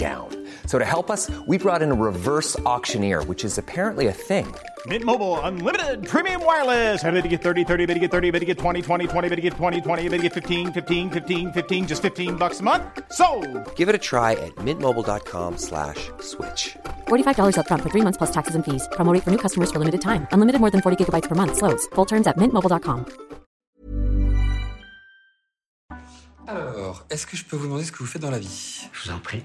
down. So to help us, we brought in a reverse auctioneer, which is apparently a thing. Mint Mobile unlimited premium wireless. Ready to get 30, 30, bit to get 30, bit to get 20, 20, 20, bit to get 20, 20, bit to get 15, 15, 15, 15 just 15 bucks a month. So, Give it a try at mintmobile.com slash switch. $45 upfront for three months plus taxes and fees. Promo rate for new customers for limited time. Unlimited more than 40 gigabytes per month. Slows. Full terms at mintmobile.com. Alors, est-ce que je peux vous demander ce que vous faites dans la vie Je vous en prie.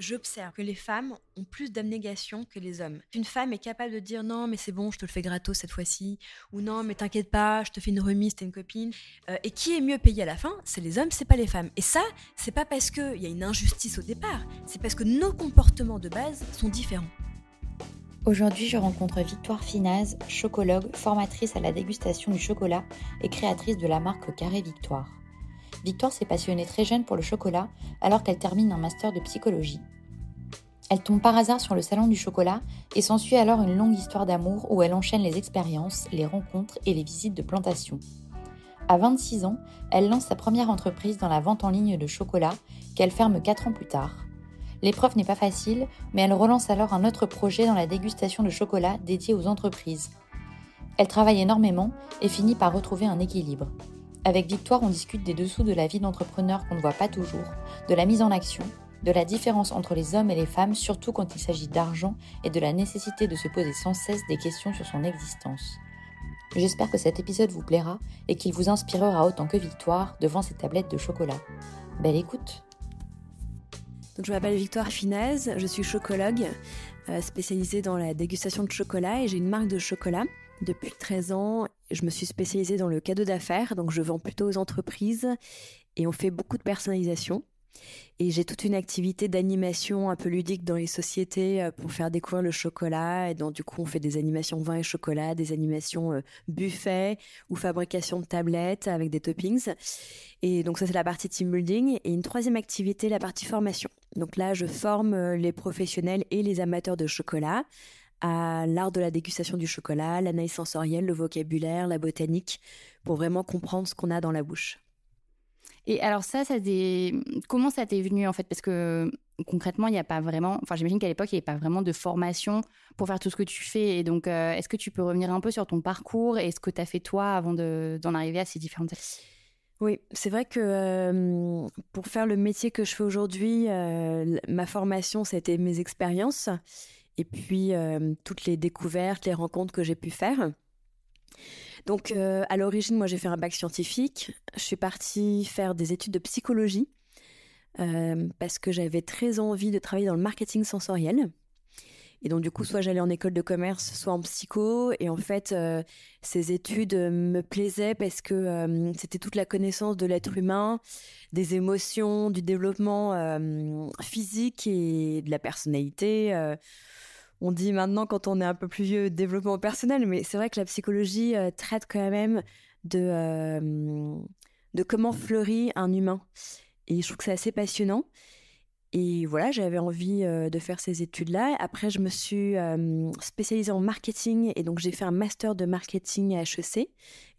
J'observe que les femmes ont plus d'abnégation que les hommes. Une femme est capable de dire non, mais c'est bon, je te le fais gratos cette fois-ci, ou non, mais t'inquiète pas, je te fais une remise, t'es une copine. Euh, et qui est mieux payé à la fin C'est les hommes, c'est pas les femmes. Et ça, c'est pas parce qu'il y a une injustice au départ, c'est parce que nos comportements de base sont différents. Aujourd'hui, je rencontre Victoire Finaz, chocologue, formatrice à la dégustation du chocolat et créatrice de la marque Carré Victoire. Victoire s'est passionnée très jeune pour le chocolat alors qu'elle termine un master de psychologie. Elle tombe par hasard sur le salon du chocolat et s'ensuit alors une longue histoire d'amour où elle enchaîne les expériences, les rencontres et les visites de plantation. À 26 ans, elle lance sa première entreprise dans la vente en ligne de chocolat qu'elle ferme 4 ans plus tard. L'épreuve n'est pas facile, mais elle relance alors un autre projet dans la dégustation de chocolat dédié aux entreprises. Elle travaille énormément et finit par retrouver un équilibre. Avec Victoire, on discute des dessous de la vie d'entrepreneur qu'on ne voit pas toujours, de la mise en action, de la différence entre les hommes et les femmes, surtout quand il s'agit d'argent, et de la nécessité de se poser sans cesse des questions sur son existence. J'espère que cet épisode vous plaira et qu'il vous inspirera autant que Victoire devant ses tablettes de chocolat. Belle écoute je m'appelle Victoire Finaz, je suis chocologue euh, spécialisée dans la dégustation de chocolat et j'ai une marque de chocolat. Depuis 13 ans, je me suis spécialisée dans le cadeau d'affaires, donc je vends plutôt aux entreprises et on fait beaucoup de personnalisation. Et j'ai toute une activité d'animation un peu ludique dans les sociétés euh, pour faire découvrir le chocolat. Et donc, du coup, on fait des animations vin et chocolat, des animations euh, buffet ou fabrication de tablettes avec des toppings. Et donc, ça, c'est la partie team building. Et une troisième activité, la partie formation. Donc là, je forme euh, les professionnels et les amateurs de chocolat à l'art de la dégustation du chocolat, l'analyse sensorielle, le vocabulaire, la botanique, pour vraiment comprendre ce qu'on a dans la bouche. Et alors ça, ça des... comment ça t'est venu en fait? Parce que concrètement, il n'y a pas vraiment, enfin j'imagine qu'à l'époque, il n'y avait pas vraiment de formation pour faire tout ce que tu fais. Et donc, euh, est-ce que tu peux revenir un peu sur ton parcours et ce que tu as fait toi avant d'en arriver à ces différentes... Oui, c'est vrai que euh, pour faire le métier que je fais aujourd'hui, euh, ma formation, c'était mes expériences et puis euh, toutes les découvertes, les rencontres que j'ai pu faire. Donc euh, à l'origine, moi j'ai fait un bac scientifique. Je suis partie faire des études de psychologie euh, parce que j'avais très envie de travailler dans le marketing sensoriel. Et donc du coup, soit j'allais en école de commerce, soit en psycho. Et en fait, ces études me plaisaient parce que c'était toute la connaissance de l'être humain, des émotions, du développement physique et de la personnalité on dit maintenant quand on est un peu plus vieux développement personnel, mais c'est vrai que la psychologie euh, traite quand même de, euh, de comment fleurit un humain. Et je trouve que c'est assez passionnant. Et voilà, j'avais envie de faire ces études-là. Après, je me suis spécialisée en marketing et donc j'ai fait un master de marketing à HEC.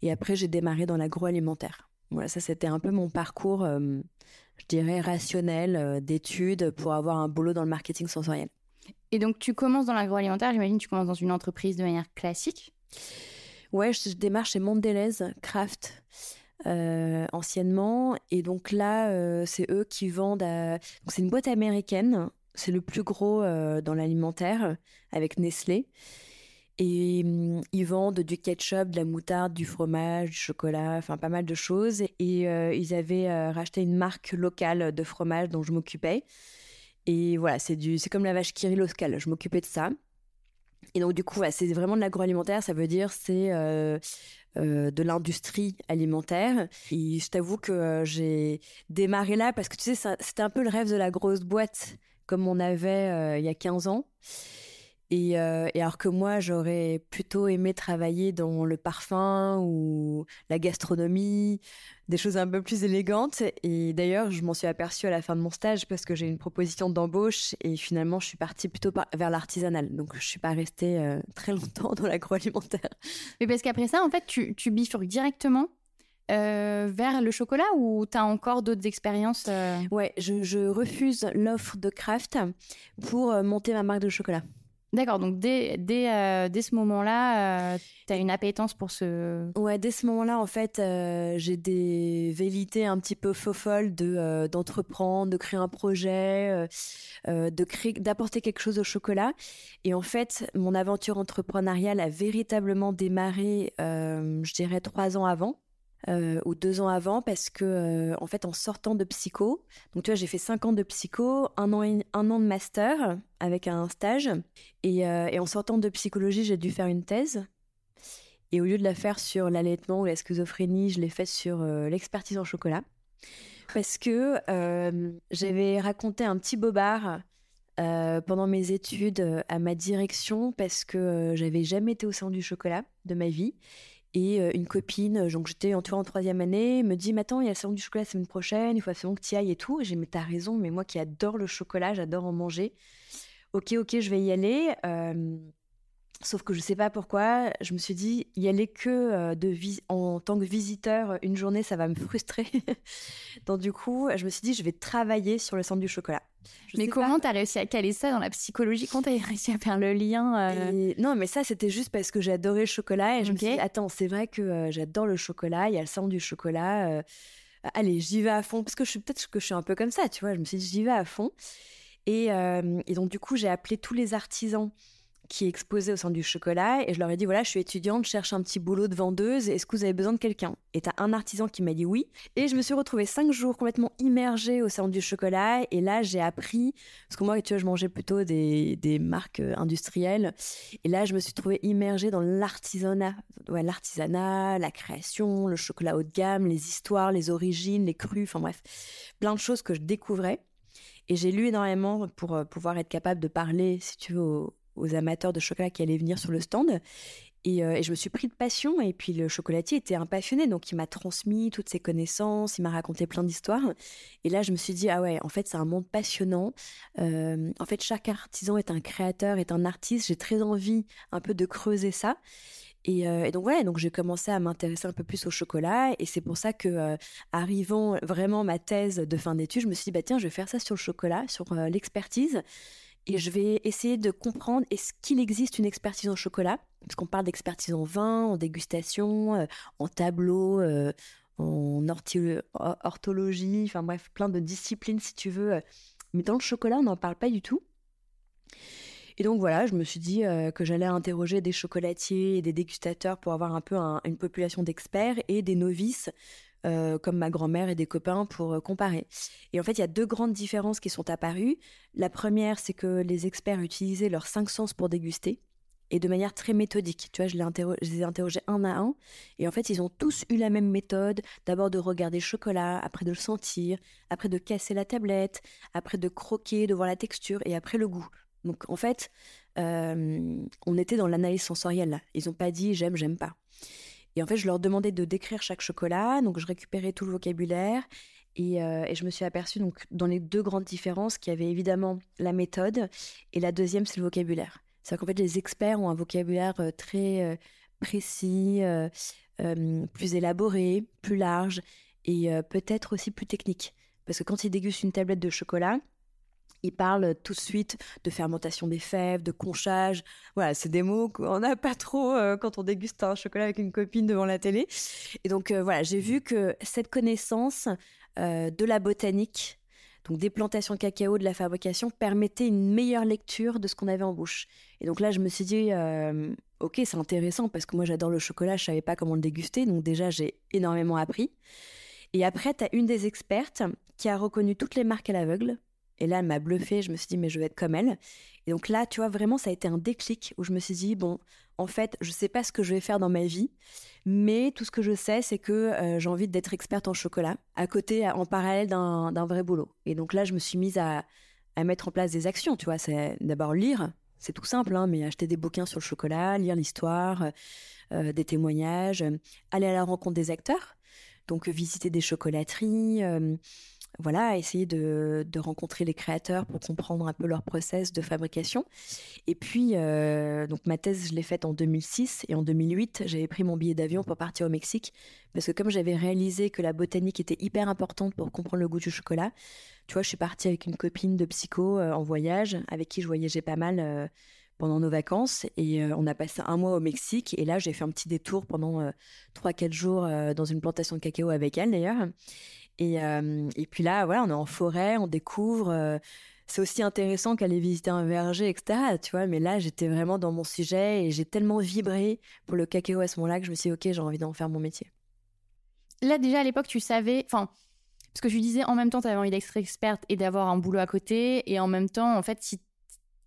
Et après, j'ai démarré dans l'agroalimentaire. Voilà, ça c'était un peu mon parcours, je dirais, rationnel d'études pour avoir un boulot dans le marketing sensoriel. Et donc, tu commences dans l'agroalimentaire, j'imagine, tu commences dans une entreprise de manière classique Ouais, je, démarre chez Mondelez Craft. Euh, anciennement. Et donc là, euh, c'est eux qui vendent. C'est une boîte américaine. C'est le plus gros euh, dans l'alimentaire avec Nestlé. Et mm, ils vendent du ketchup, de la moutarde, du fromage, du chocolat, enfin pas mal de choses. Et ils avaient racheté une marque locale de fromage dont je m'occupais. Et voilà, c'est du, c'est comme la vache qui locale. Je m'occupais de ça. Et donc du coup, c'est vraiment de l'agroalimentaire. Ça veut dire c'est euh, de l'industrie alimentaire. Et je t'avoue que euh, j'ai démarré là parce que tu sais, c'était un peu le rêve de la grosse boîte comme on avait euh, il y a 15 ans. Et, alors que moi, j'aurais plutôt aimé travailler dans le parfum ou la gastronomie, des choses un peu plus élégantes. Et d'ailleurs, je m'en suis aperçue à la fin de mon stage parce que j'ai une proposition d'embauche et finalement, je suis partie plutôt vers l'artisanal. Donc, je suis pas restée très longtemps dans l'agroalimentaire. Mais parce qu'après ça, en fait, tu, tu bifurques directement vers le chocolat ou tu as encore d'autres expériences Ouais, je, je refuse l'offre de Kraft pour monter ma marque de chocolat. D'accord, donc dès, dès, euh, dès ce moment-là, euh, tu as une appétence pour ce... Ouais, dès ce moment-là, en fait, euh, j'ai des velléités un petit peu faux-folles de, d'entreprendre, de créer un projet, de d'apporter quelque chose au chocolat. Et en fait, mon aventure entrepreneuriale a véritablement démarré, je dirais, trois ans avant. Euh, ou deux ans avant parce que euh, en fait en sortant de psycho, donc tu vois j'ai fait cinq ans de psycho, un an, un an de master avec un stage et, euh, et en sortant de psychologie j'ai dû faire une thèse et au lieu de la faire sur l'allaitement ou la schizophrénie, je l'ai faite sur l'expertise en chocolat parce que j'avais raconté un petit bobard pendant mes études à ma direction parce que j'avais jamais été au sein du chocolat de ma vie et euh, une copine, donc j'étais en, en troisième année, me dit Maintenant, il y a le salon du chocolat la semaine prochaine, il faut absolument que tu ailles et tout. J'ai Mais t'as raison, mais moi qui adore le chocolat, j'adore en manger. Ok, ok, je vais y aller. Euh, sauf que je sais pas pourquoi, je me suis dit y aller que euh, de en tant que visiteur une journée, ça va me frustrer. donc du coup, je me suis dit je vais travailler sur le centre du chocolat. Mais comment tu as réussi à caler ça dans la psychologie? Comment tu as réussi à faire le lien euh? Non, mais ça, c'était juste parce que j'adorais le chocolat. Et je me suis dit, attends, c'est vrai que euh, j'adore le chocolat. Il y a le sang du chocolat. Euh, allez, j'y vais à fond. Parce que je suis peut-être que je suis un peu comme ça, tu vois. Je me suis dit, j'y vais à fond. Et, et donc, du coup, j'ai appelé tous les artisans qui exposait au centre du chocolat et je leur ai dit voilà, je suis étudiante, je cherche un petit boulot de vendeuse, est-ce que vous avez besoin de quelqu'un? Et t'as un artisan qui m'a dit oui et je me suis retrouvée cinq jours complètement immergée au centre du chocolat et là j'ai appris parce que moi tu vois je mangeais plutôt des, des marques euh, industrielles et là je me suis trouvée immergée dans l'artisanat, ouais, l'artisanat, la création, le chocolat haut de gamme, les histoires, les origines, les crus, enfin bref, plein de choses que je découvrais. Et j'ai lu énormément pour euh, pouvoir être capable de parler, si tu veux, aux amateurs de chocolat qui allaient venir sur le stand. Euh, et, je me suis pris de passion. Et puis le chocolatier était un passionné, donc il m'a transmis toutes ses connaissances, il m'a raconté plein d'histoires. Et là, je me suis dit, ah ouais, en fait, c'est un monde passionnant. Euh, en fait, chaque artisan est un créateur, est un artiste. J'ai très envie un peu de creuser ça. Et, euh, donc ouais, donc j'ai commencé à m'intéresser un peu plus au chocolat et c'est pour ça que arrivant vraiment ma thèse de fin d'études, je me suis dit bah tiens, je vais faire ça sur le chocolat, sur l'expertise et je vais essayer de comprendre est-ce qu'il existe une expertise en chocolat? Parce qu'on parle d'expertise en vin, en dégustation, euh, en tableau, euh, en orthologie, enfin bref, plein de disciplines si tu veux. Mais dans le chocolat, on n'en parle pas du tout. Et donc voilà, je me suis dit euh, que j'allais interroger des chocolatiers et des dégustateurs pour avoir un peu une population d'experts et des novices euh, comme ma grand-mère et des copains pour euh, comparer. Et en fait, il y a deux grandes différences qui sont apparues. La première, c'est que les experts utilisaient leurs cinq sens pour déguster et de manière très méthodique. Tu vois, je, les ai interrogés un à un. Et en fait, ils ont tous eu la même méthode. D'abord de regarder le chocolat, après de le sentir, après de casser la tablette, après de croquer, de voir la texture et après le goût. Donc en fait, euh, on était dans l'analyse sensorielle. Ils n'ont pas dit j'aime, j'aime pas. Et en fait, je leur demandais de décrire chaque chocolat, donc je récupérais tout le vocabulaire. Et, euh, et je me suis aperçue donc dans les deux grandes différences qu'il y avait évidemment la méthode et la deuxième c'est le vocabulaire. C'est-à-dire qu'en fait les experts ont un vocabulaire euh, très euh, précis, plus élaboré, plus large et peut-être aussi plus technique. Parce que quand ils dégustent une tablette de chocolat, il parle tout de suite de fermentation des fèves, de conchage. Voilà, c'est des mots qu'on n'a pas trop euh, quand on déguste un chocolat avec une copine devant la télé. Et donc euh, voilà, j'ai vu que cette connaissance euh, de la botanique, donc des plantations cacao, de la fabrication, permettait une meilleure lecture de ce qu'on avait en bouche. Et donc là, je me suis dit, ok, c'est intéressant parce que moi j'adore le chocolat, je savais pas comment le déguster, donc déjà j'ai énormément appris. Et après, tu as une des expertes qui a reconnu toutes les marques à l'aveugle et là, elle m'a bluffé. Je me suis dit, mais je vais être comme elle. Et donc là, tu vois, vraiment, ça a été un déclic où je me suis dit, bon, en fait, je sais pas ce que je vais faire dans ma vie, mais tout ce que je sais, c'est que euh, j'ai envie d'être experte en chocolat, à côté, en parallèle d'un vrai boulot. Et donc là, je me suis mise à, mettre en place des actions, tu vois. C'est d'abord lire, c'est tout simple, hein, mais acheter des bouquins sur le chocolat, lire l'histoire, euh, des témoignages, aller à la rencontre des acteurs, donc visiter des chocolateries. Euh, voilà, essayer de, rencontrer les créateurs pour comprendre un peu leur process de fabrication. Et puis, euh, donc ma thèse, je l'ai faite en 2006 et en 2008, j'avais pris mon billet d'avion pour partir au Mexique parce que comme j'avais réalisé que la botanique était hyper importante pour comprendre le goût du chocolat, tu vois, je suis partie avec une copine de psycho euh, en voyage avec qui je voyageais pas mal. Euh, pendant nos vacances et on a passé un mois au Mexique et là j'ai fait un petit détour pendant 3-4 jours dans une plantation de cacao avec elle d'ailleurs et, euh, et puis là, voilà, on est en forêt, on découvre. Euh, c'est aussi intéressant qu'aller visiter un verger, etc. Tu vois, mais là, j'étais vraiment dans mon sujet et j'ai tellement vibré pour le cacao à ce moment-là que je me suis dit, ok, j'ai envie d'en faire mon métier. Là, déjà à l'époque, tu savais, enfin, parce que je disais, en même temps, tu avais envie d'être experte et d'avoir un boulot à côté, et en même temps, en fait, si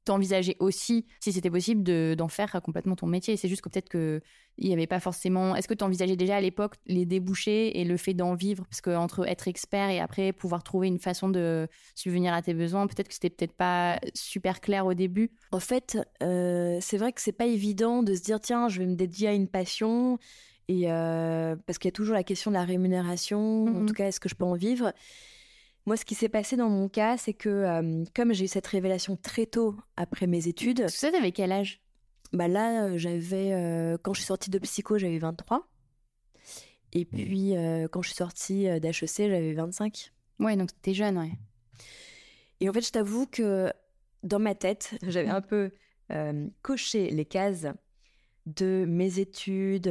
t'envisageais aussi, si c'était possible, d'en faire complètement ton métier. C'est juste que peut-être que il n'y avait pas forcément. Est-ce que tu envisageais déjà à l'époque les débouchés et le fait d'en vivre? Parce que entre être expert et après pouvoir trouver une façon de subvenir à tes besoins, peut-être que c'était peut-être pas super clair au début. En fait, euh, c'est vrai que c'est pas évident de se dire tiens, je vais me dédier à une passion. Et euh, parce qu'il y a toujours la question de la rémunération, en mmh tout cas, est-ce que je peux en vivre? Moi, ce qui s'est passé dans mon cas, c'est que euh, comme j'ai eu cette révélation très tôt après mes études. Tout ça, t'avais quel âge? Bah là, euh, j'avais euh, quand je suis sortie de psycho, j'avais 23. Et puis quand je suis sortie d'HEC, j'avais 25. Ouais, donc t'es jeune, ouais. Et en fait, je t'avoue que dans ma tête, j'avais un peu coché les cases de mes études,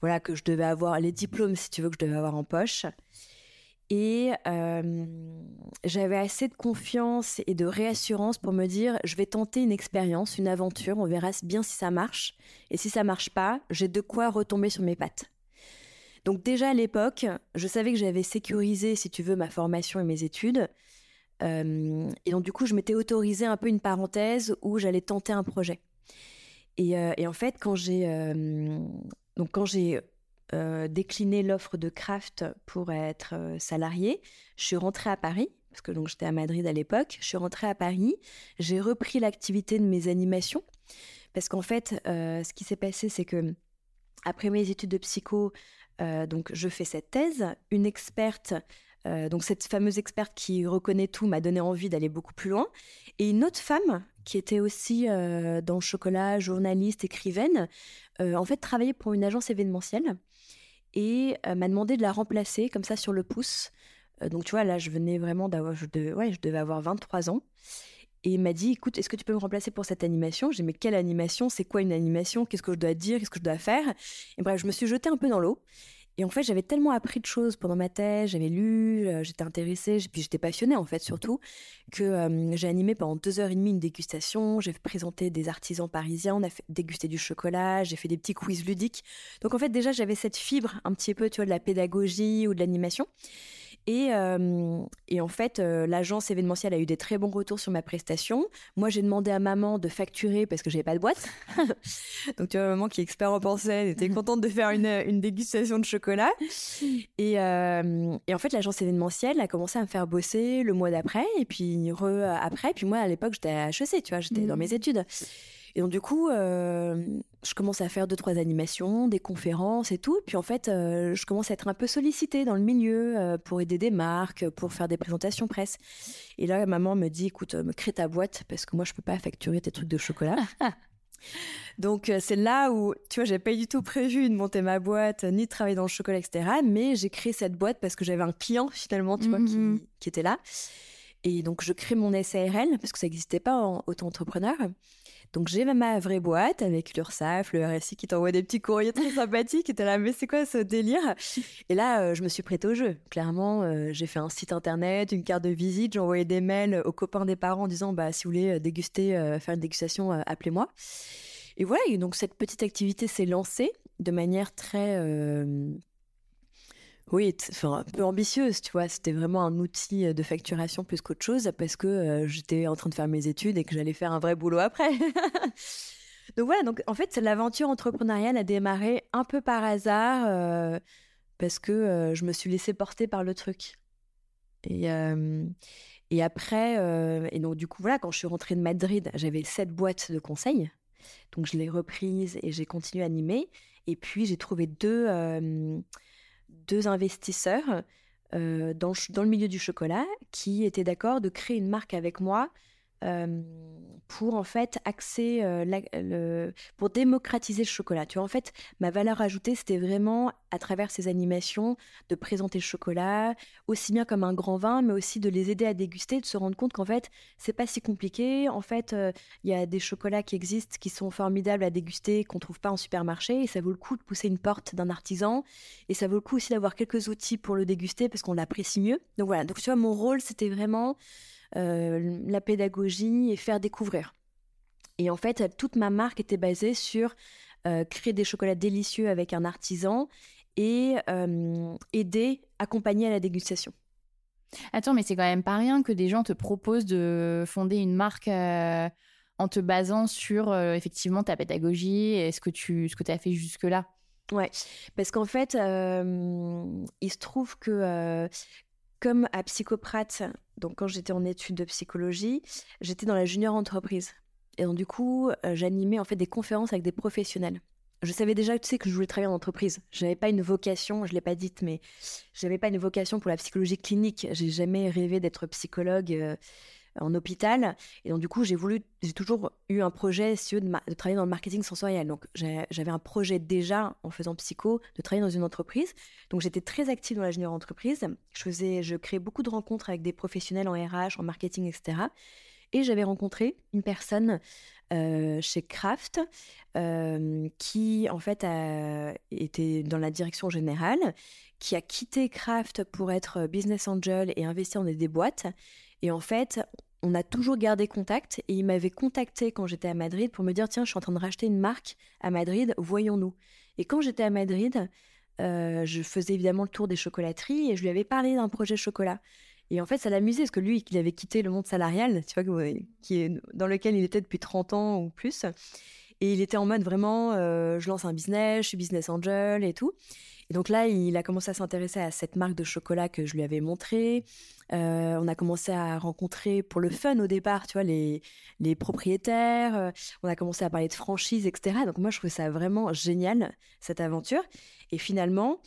voilà que je devais avoir les diplômes, si tu veux, que je devais avoir en poche. Et j'avais assez de confiance et de réassurance pour me dire, je vais tenter une expérience, une aventure, on verra bien si ça marche. Et si ça marche pas, j'ai de quoi retomber sur mes pattes. Donc déjà à l'époque, je savais que j'avais sécurisé, si tu veux, ma formation et mes études. et donc du coup, je m'étais autorisé un peu une parenthèse où j'allais tenter un projet. Et, et en fait, quand j'ai donc quand j'ai euh, décliné l'offre de Kraft pour être euh, salarié. Je suis rentrée à Paris, parce que donc j'étais à Madrid à l'époque. Je suis rentrée à Paris. J'ai repris l'activité de mes animations. Parce qu'en fait, euh, ce qui s'est passé, c'est que après mes études de psycho, donc je fais cette thèse. Une experte donc cette fameuse experte qui reconnaît tout m'a donné envie d'aller beaucoup plus loin. Et une autre femme qui était aussi dans le chocolat, journaliste, écrivaine, en fait travaillait pour une agence événementielle et euh, m'a demandé de la remplacer comme ça sur le pouce. Euh, donc tu vois, là, je venais vraiment d'avoir, je, ouais, je devais avoir 23 ans. Et il m'a dit, écoute, est-ce que tu peux me remplacer pour cette animation? J'ai dit, mais quelle animation? C'est quoi une animation? Qu'est-ce que je dois dire? Qu'est-ce que je dois faire? Et bref, je me suis jetée un peu dans l'eau. Et en fait, j'avais tellement appris de choses pendant ma thèse, j'avais lu, euh, j'étais intéressée, puis j'étais passionnée en fait surtout, que euh, j'ai animé pendant deux heures et demie une dégustation, j'ai présenté des artisans parisiens, on a fait, dégusté du chocolat, j'ai fait des petits quiz ludiques. Donc en fait déjà j'avais cette fibre un petit peu, tu vois, de la pédagogie ou de l'animation. Et, euh, et, en fait, euh, l'agence événementielle a eu des très bons retours sur ma prestation. Moi, j'ai demandé à maman de facturer parce que j'avais pas de boîte. Donc, tu vois, maman qui est expert en pensée, elle était contente de faire une, une dégustation de chocolat. Et, euh, et en fait, l'agence événementielle a commencé à me faire bosser le mois d'après et puis re après. Puis moi, à l'époque, j'étais à HEC, tu vois, j'étais dans mmh. mes études. Et donc du coup, je commence à faire deux trois animations, des conférences et tout. Puis en fait, je commence à être un peu sollicitée dans le milieu pour aider des marques, pour faire des présentations presse. Et là, maman me dit, écoute, me crée ta boîte parce que moi, je peux pas facturer tes trucs de chocolat. Donc euh, c'est là où, tu vois, j'ai pas du tout prévu de monter ma boîte, ni de travailler dans le chocolat, etc. Mais j'ai créé cette boîte parce que j'avais un client finalement, tu vois, qui, Mhm. qui était là. Et donc je crée mon SARL parce que ça n'existait pas en auto-entrepreneur. Donc j'ai ma vraie boîte avec l'URSSAF, le RSI qui t'envoie des petits courriers très sympathiques. Et t'es là, mais c'est quoi ce délire? Et là, euh, je me suis prêtée au jeu. Clairement, euh, j'ai fait un site internet, une carte de visite, j'ai envoyé des mails aux copains des parents en disant, bah si vous voulez euh, déguster, euh, faire une dégustation, euh, appelez-moi. Et voilà, et donc cette petite activité s'est lancée de manière très, euh, oui, enfin, un peu ambitieuse, tu vois. C'était vraiment un outil de facturation plus qu'autre chose parce que euh, j'étais en train de faire mes études et que j'allais faire un vrai boulot après. donc voilà, donc en fait, l'aventure entrepreneuriale a démarré un peu par hasard euh, parce que euh, je me suis laissée porter par le truc. Et, euh, et après, euh, et donc du coup, voilà, quand je suis rentrée de Madrid, j'avais sept boîtes de conseils. Donc je l'ai reprise et j'ai continué à animer. Et puis j'ai trouvé deux, euh, deux investisseurs euh, dans, le milieu du chocolat qui étaient d'accord de créer une marque avec moi pour en fait axer pour démocratiser le chocolat. Tu vois, en fait, ma valeur ajoutée, c'était vraiment à travers ces animations de présenter le chocolat aussi bien comme un grand vin, mais aussi de les aider à déguster, de se rendre compte qu'en fait, c'est pas si compliqué. En fait, il y a des chocolats qui existent, qui sont formidables à déguster, qu'on trouve pas en supermarché, et ça vaut le coup de pousser une porte d'un artisan, et ça vaut le coup aussi d'avoir quelques outils pour le déguster parce qu'on l'apprécie mieux. Donc voilà. Donc tu vois, mon rôle, c'était vraiment euh, la pédagogie et faire découvrir. Et en fait, toute ma marque était basée sur euh, créer des chocolats délicieux avec un artisan et euh, aider, accompagner à la dégustation. Attends, mais c'est quand même pas rien que des gens te proposent de fonder une marque euh, en te basant sur effectivement ta pédagogie et ce que tu ce que as fait jusque-là. Ouais, parce qu'en fait, il se trouve que comme à Psychoprate, donc quand j'étais en études de psychologie, j'étais dans la junior entreprise. Et donc du coup, euh, j'animais en fait des conférences avec des professionnels. Je savais déjà, tu sais, que je voulais travailler en entreprise. Je n'avais pas une vocation, je l'ai pas dite, mais j'avais pas une vocation pour la psychologie clinique. J'ai jamais rêvé d'être psychologue euh, en hôpital. Et donc, du coup, j'ai voulu, j'ai toujours eu un projet veux, de, travailler dans le marketing sensoriel. Donc, j'avais un projet déjà en faisant psycho de travailler dans une entreprise. Donc, j'étais très active dans junior entreprise. Je faisais, je créais beaucoup de rencontres avec des professionnels en RH, en marketing, etc. Et j'avais rencontré une personne euh, chez Kraft euh, qui, en fait, était dans la direction générale, qui a quitté Kraft pour être business angel et investir dans des boîtes. Et en fait, on a toujours gardé contact et il m'avait contacté quand j'étais à Madrid pour me dire tiens, je suis en train de racheter une marque à Madrid, voyons-nous. Et quand j'étais à Madrid, euh, je faisais évidemment le tour des chocolateries et je lui avais parlé d'un projet chocolat. Et en fait, ça l'amusait parce que lui, il avait quitté le monde salarial, tu vois, qui est dans lequel il était depuis 30 ans ou plus. Et il était en mode vraiment, euh, je lance un business, je suis business angel et tout. Et donc là, il a commencé à s'intéresser à cette marque de chocolat que je lui avais montrée. Euh, on a commencé à rencontrer pour le fun au départ, tu vois, les, les propriétaires. Euh, on a commencé à parler de franchise, etc. Donc moi, je trouvais ça vraiment génial, cette aventure. Et finalement,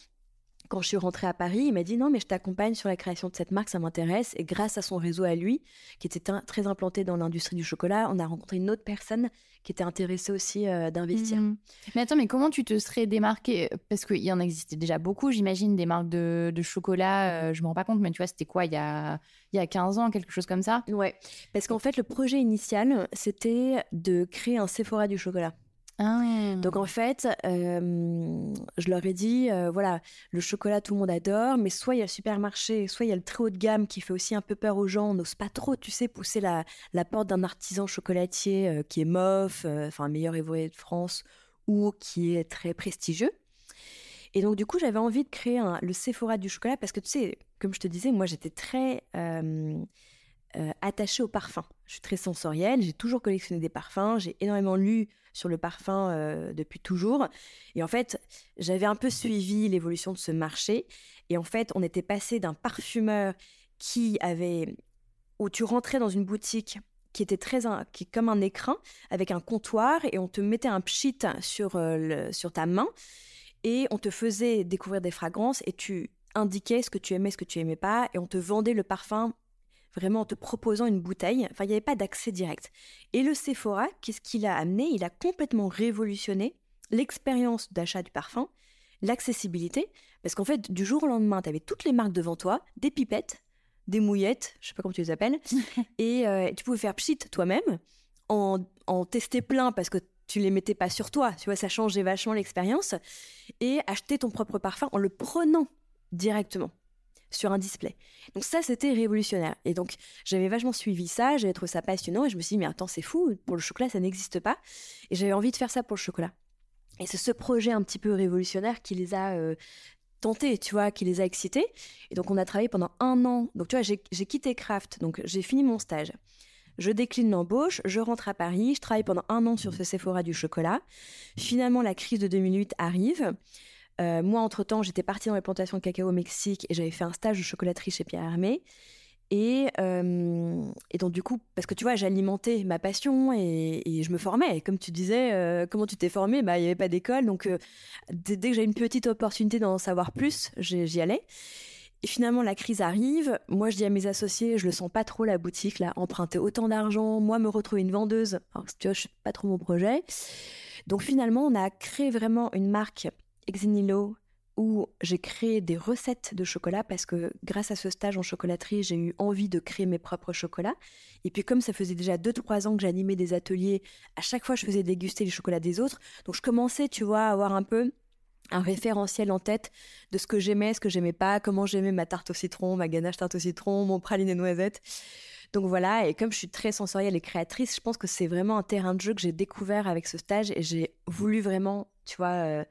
quand je suis rentrée à Paris, il m'a dit non, mais je t'accompagne sur la création de cette marque, ça m'intéresse. Et grâce à son réseau à lui, qui était très implanté dans l'industrie du chocolat, on a rencontré une autre personne qui était intéressée aussi euh, d'investir. Mhm. Mais attends, mais comment tu te serais démarqué Parce qu'il y en existait déjà beaucoup, j'imagine, des marques de, de chocolat. euh, je me rends pas compte, mais tu vois, c'était quoi il y a, il y a 15 ans, quelque chose comme ça? Ouais, parce qu'en fait, le projet initial, c'était de créer un Sephora du chocolat. Ah. Donc en fait, euh, je leur ai dit, euh, voilà, le chocolat tout le monde adore, mais soit il y a le supermarché, soit il y a le très haut de gamme qui fait aussi un peu peur aux gens, on n'ose pas trop, tu sais, pousser la, la porte d'un artisan chocolatier euh, qui est mof, enfin meilleur ouvrier de France, ou qui est très prestigieux. Et donc du coup, j'avais envie de créer le Sephora du chocolat parce que tu sais, comme je te disais, moi j'étais très attachée au parfum. Je suis très sensorielle, j'ai toujours collectionné des parfums, j'ai énormément lu sur le parfum euh, depuis toujours. Et en fait, j'avais un peu suivi l'évolution de ce marché. Et en fait, on était passé d'un parfumeur qui avait où tu rentrais dans une boutique qui était très qui est comme un écrin avec un comptoir et on te mettait un pchit sur le, sur ta main et on te faisait découvrir des fragrances et tu indiquais ce que tu aimais, ce que tu aimais pas et on te vendait le parfum vraiment en te proposant une bouteille. Enfin, il n'y avait pas d'accès direct. Et le Sephora, qu'est-ce qu'il a amené? Il a complètement révolutionné l'expérience d'achat du parfum, l'accessibilité, parce qu'en fait, du jour au lendemain, tu avais toutes les marques devant toi, des pipettes, des mouillettes, je sais pas comment tu les appelles, et euh, tu pouvais faire pchit toi-même, en, en tester plein parce que tu les mettais pas sur toi, tu vois, ça changeait vachement l'expérience, et acheter ton propre parfum en le prenant directement sur un display. Donc ça, c'était révolutionnaire. Et donc, j'avais vachement suivi ça, j'avais trouvé ça passionnant, et je me suis dit, mais attends, c'est fou, pour le chocolat, ça n'existe pas. Et j'avais envie de faire ça pour le chocolat. Et c'est ce projet un petit peu révolutionnaire qui les a euh, tentés, tu vois, qui les a excités. Et donc, on a travaillé pendant un an. Donc, tu vois, j'ai quitté Kraft, donc j'ai fini mon stage. Je décline l'embauche, je rentre à Paris, je travaille pendant un an sur ce Sephora du chocolat. Finalement, la crise de 2008 arrive. Euh, moi, entre-temps, j'étais partie dans les plantations de cacao au Mexique et j'avais fait un stage de chocolaterie chez Pierre Hermé. Et, euh, et, donc, du coup, parce que tu vois, j'alimentais ma passion et, je me formais. comme tu disais, euh, comment tu t'es formé bah, Il n'y avait pas d'école. Donc, dès, que j'avais une petite opportunité d'en savoir plus, j'y allais. Et finalement, la crise arrive. Moi, je dis à mes associés, je le sens pas trop la boutique, là, emprunter autant d'argent, moi, me retrouver une vendeuse. Alors, tu vois, je sais pas trop mon projet. Donc, finalement, on a créé vraiment une marque Exinilo où j'ai créé des recettes de chocolat parce que grâce à ce stage en chocolaterie, j'ai eu envie de créer mes propres chocolats. Et puis comme ça faisait déjà 2-3 ans que j'animais des ateliers, à chaque fois je faisais déguster les chocolats des autres. Donc je commençais, tu vois, à avoir un peu un référentiel en tête de ce que j'aimais, ce que j'aimais pas, comment j'aimais ma tarte au citron, ma ganache tarte au citron, mon praliné noisette. Donc voilà, et comme je suis très sensorielle et créatrice, je pense que c'est vraiment un terrain de jeu que j'ai découvert avec ce stage et j'ai voulu vraiment, tu vois, euh,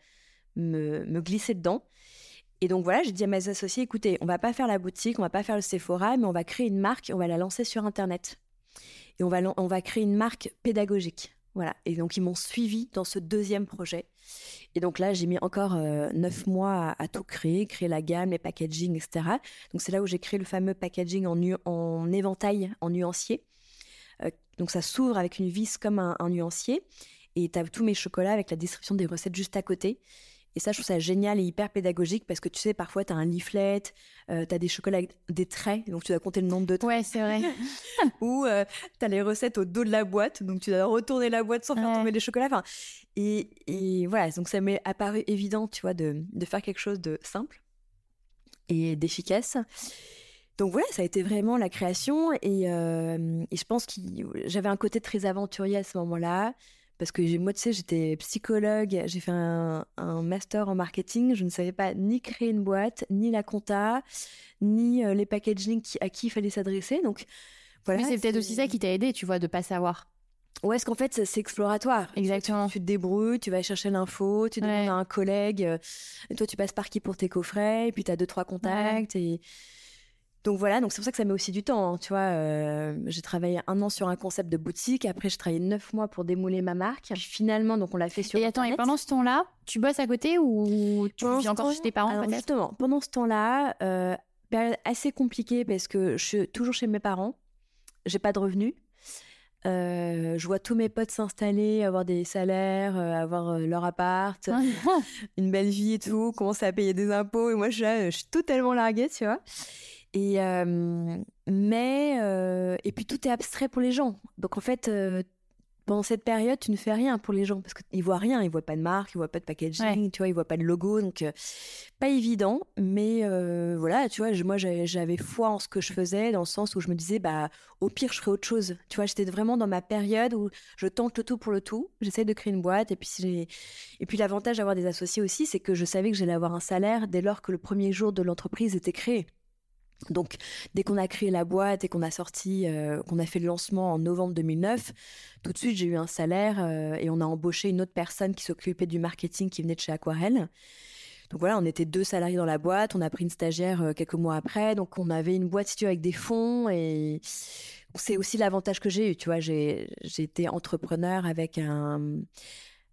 me, glisser dedans. Et donc voilà, j'ai dit à mes associés, écoutez, on va pas faire la boutique, on va pas faire le Sephora, mais on va créer une marque, on va la lancer sur Internet. Et on va, on va créer une marque pédagogique. Voilà. Et donc ils m'ont suivi dans ce deuxième projet. Et donc là, j'ai mis encore euh, neuf mois à, tout créer, créer la gamme, les packaging, etc. Donc c'est là où j'ai créé le fameux packaging en, en éventail, en nuancier. Euh, donc ça s'ouvre avec une vis comme un, un nuancier. Et tu as tous mes chocolats avec la description des recettes juste à côté. Et ça, je trouve ça génial et hyper pédagogique parce que tu sais, parfois, tu as un leaflet, euh, tu as des chocolats avec des traits, donc tu dois compter le nombre de traits. Ouais, c'est vrai. Ou euh, tu as les recettes au dos de la boîte, donc tu dois retourner la boîte sans faire tomber les chocolats. Enfin, et, et, voilà, donc ça m'est apparu évident, tu vois, de, de faire quelque chose de simple et d'efficace. Donc voilà, ça a été vraiment la création et, euh, et je pense que j'avais un côté très aventurier à ce moment-là parce que moi, tu sais, j'étais psychologue, j'ai fait un, master en marketing, je ne savais pas ni créer une boîte, ni la compta, ni euh, les packaging à qui il fallait s'adresser. Donc voilà. Mais c'est peut-être aussi ça qui t'a aidé, tu vois, de pas savoir. Ouais, est-ce qu'en fait, c'est exploratoire. Exactement. Tu, te débrouilles, tu vas chercher l'info, tu demandes à un collègue, et euh, toi, tu passes par qui pour tes coffrets, et puis tu as deux, trois contacts, et donc voilà, donc c'est pour ça que ça met aussi du temps. Hein, tu vois, euh, j'ai travaillé un an sur un concept de boutique. Après, j'ai travaillé neuf mois pour démouler ma marque. Puis finalement, donc on l'a fait sur. Et attends, et pendant ce temps-là, tu bosses à côté ou tu vis encore chez tes parents Justement, pendant ce temps-là, euh, période assez compliquée parce que je suis toujours chez mes parents. J'ai pas de revenus. Euh, je vois tous mes potes s'installer, avoir des salaires, euh, avoir leur appart, une belle vie et tout, commencer à payer des impôts. Et moi, je, je suis totalement larguée, tu vois. Et, euh, mais, euh, et puis tout est abstrait pour les gens. Donc en fait, euh, pendant cette période, tu ne fais rien pour les gens parce qu'ils voient rien, ils voient pas de marque, ils voient pas de packaging, tu vois, ils voient pas de logo, donc pas évident. Mais voilà, tu vois, moi j'avais foi en ce que je faisais dans le sens où je me disais, bah au pire je ferai autre chose. Tu vois, j'étais vraiment dans ma période où je tente le tout pour le tout, j'essaie de créer une boîte et puis et puis l'avantage d'avoir des associés aussi, c'est que je savais que j'allais avoir un salaire dès lors que le premier jour de l'entreprise était créé. Donc, dès qu'on a créé la boîte et qu'on a sorti, euh, qu'on a fait le lancement en novembre 2009, tout de suite j'ai eu un salaire euh, et on a embauché une autre personne qui s'occupait du marketing qui venait de chez Aquarelle. Donc voilà, on était deux salariés dans la boîte, on a pris une stagiaire euh, quelques mois après, donc on avait une boîte située avec des fonds et c'est aussi l'avantage que j'ai eu, tu vois, j'ai été entrepreneur avec un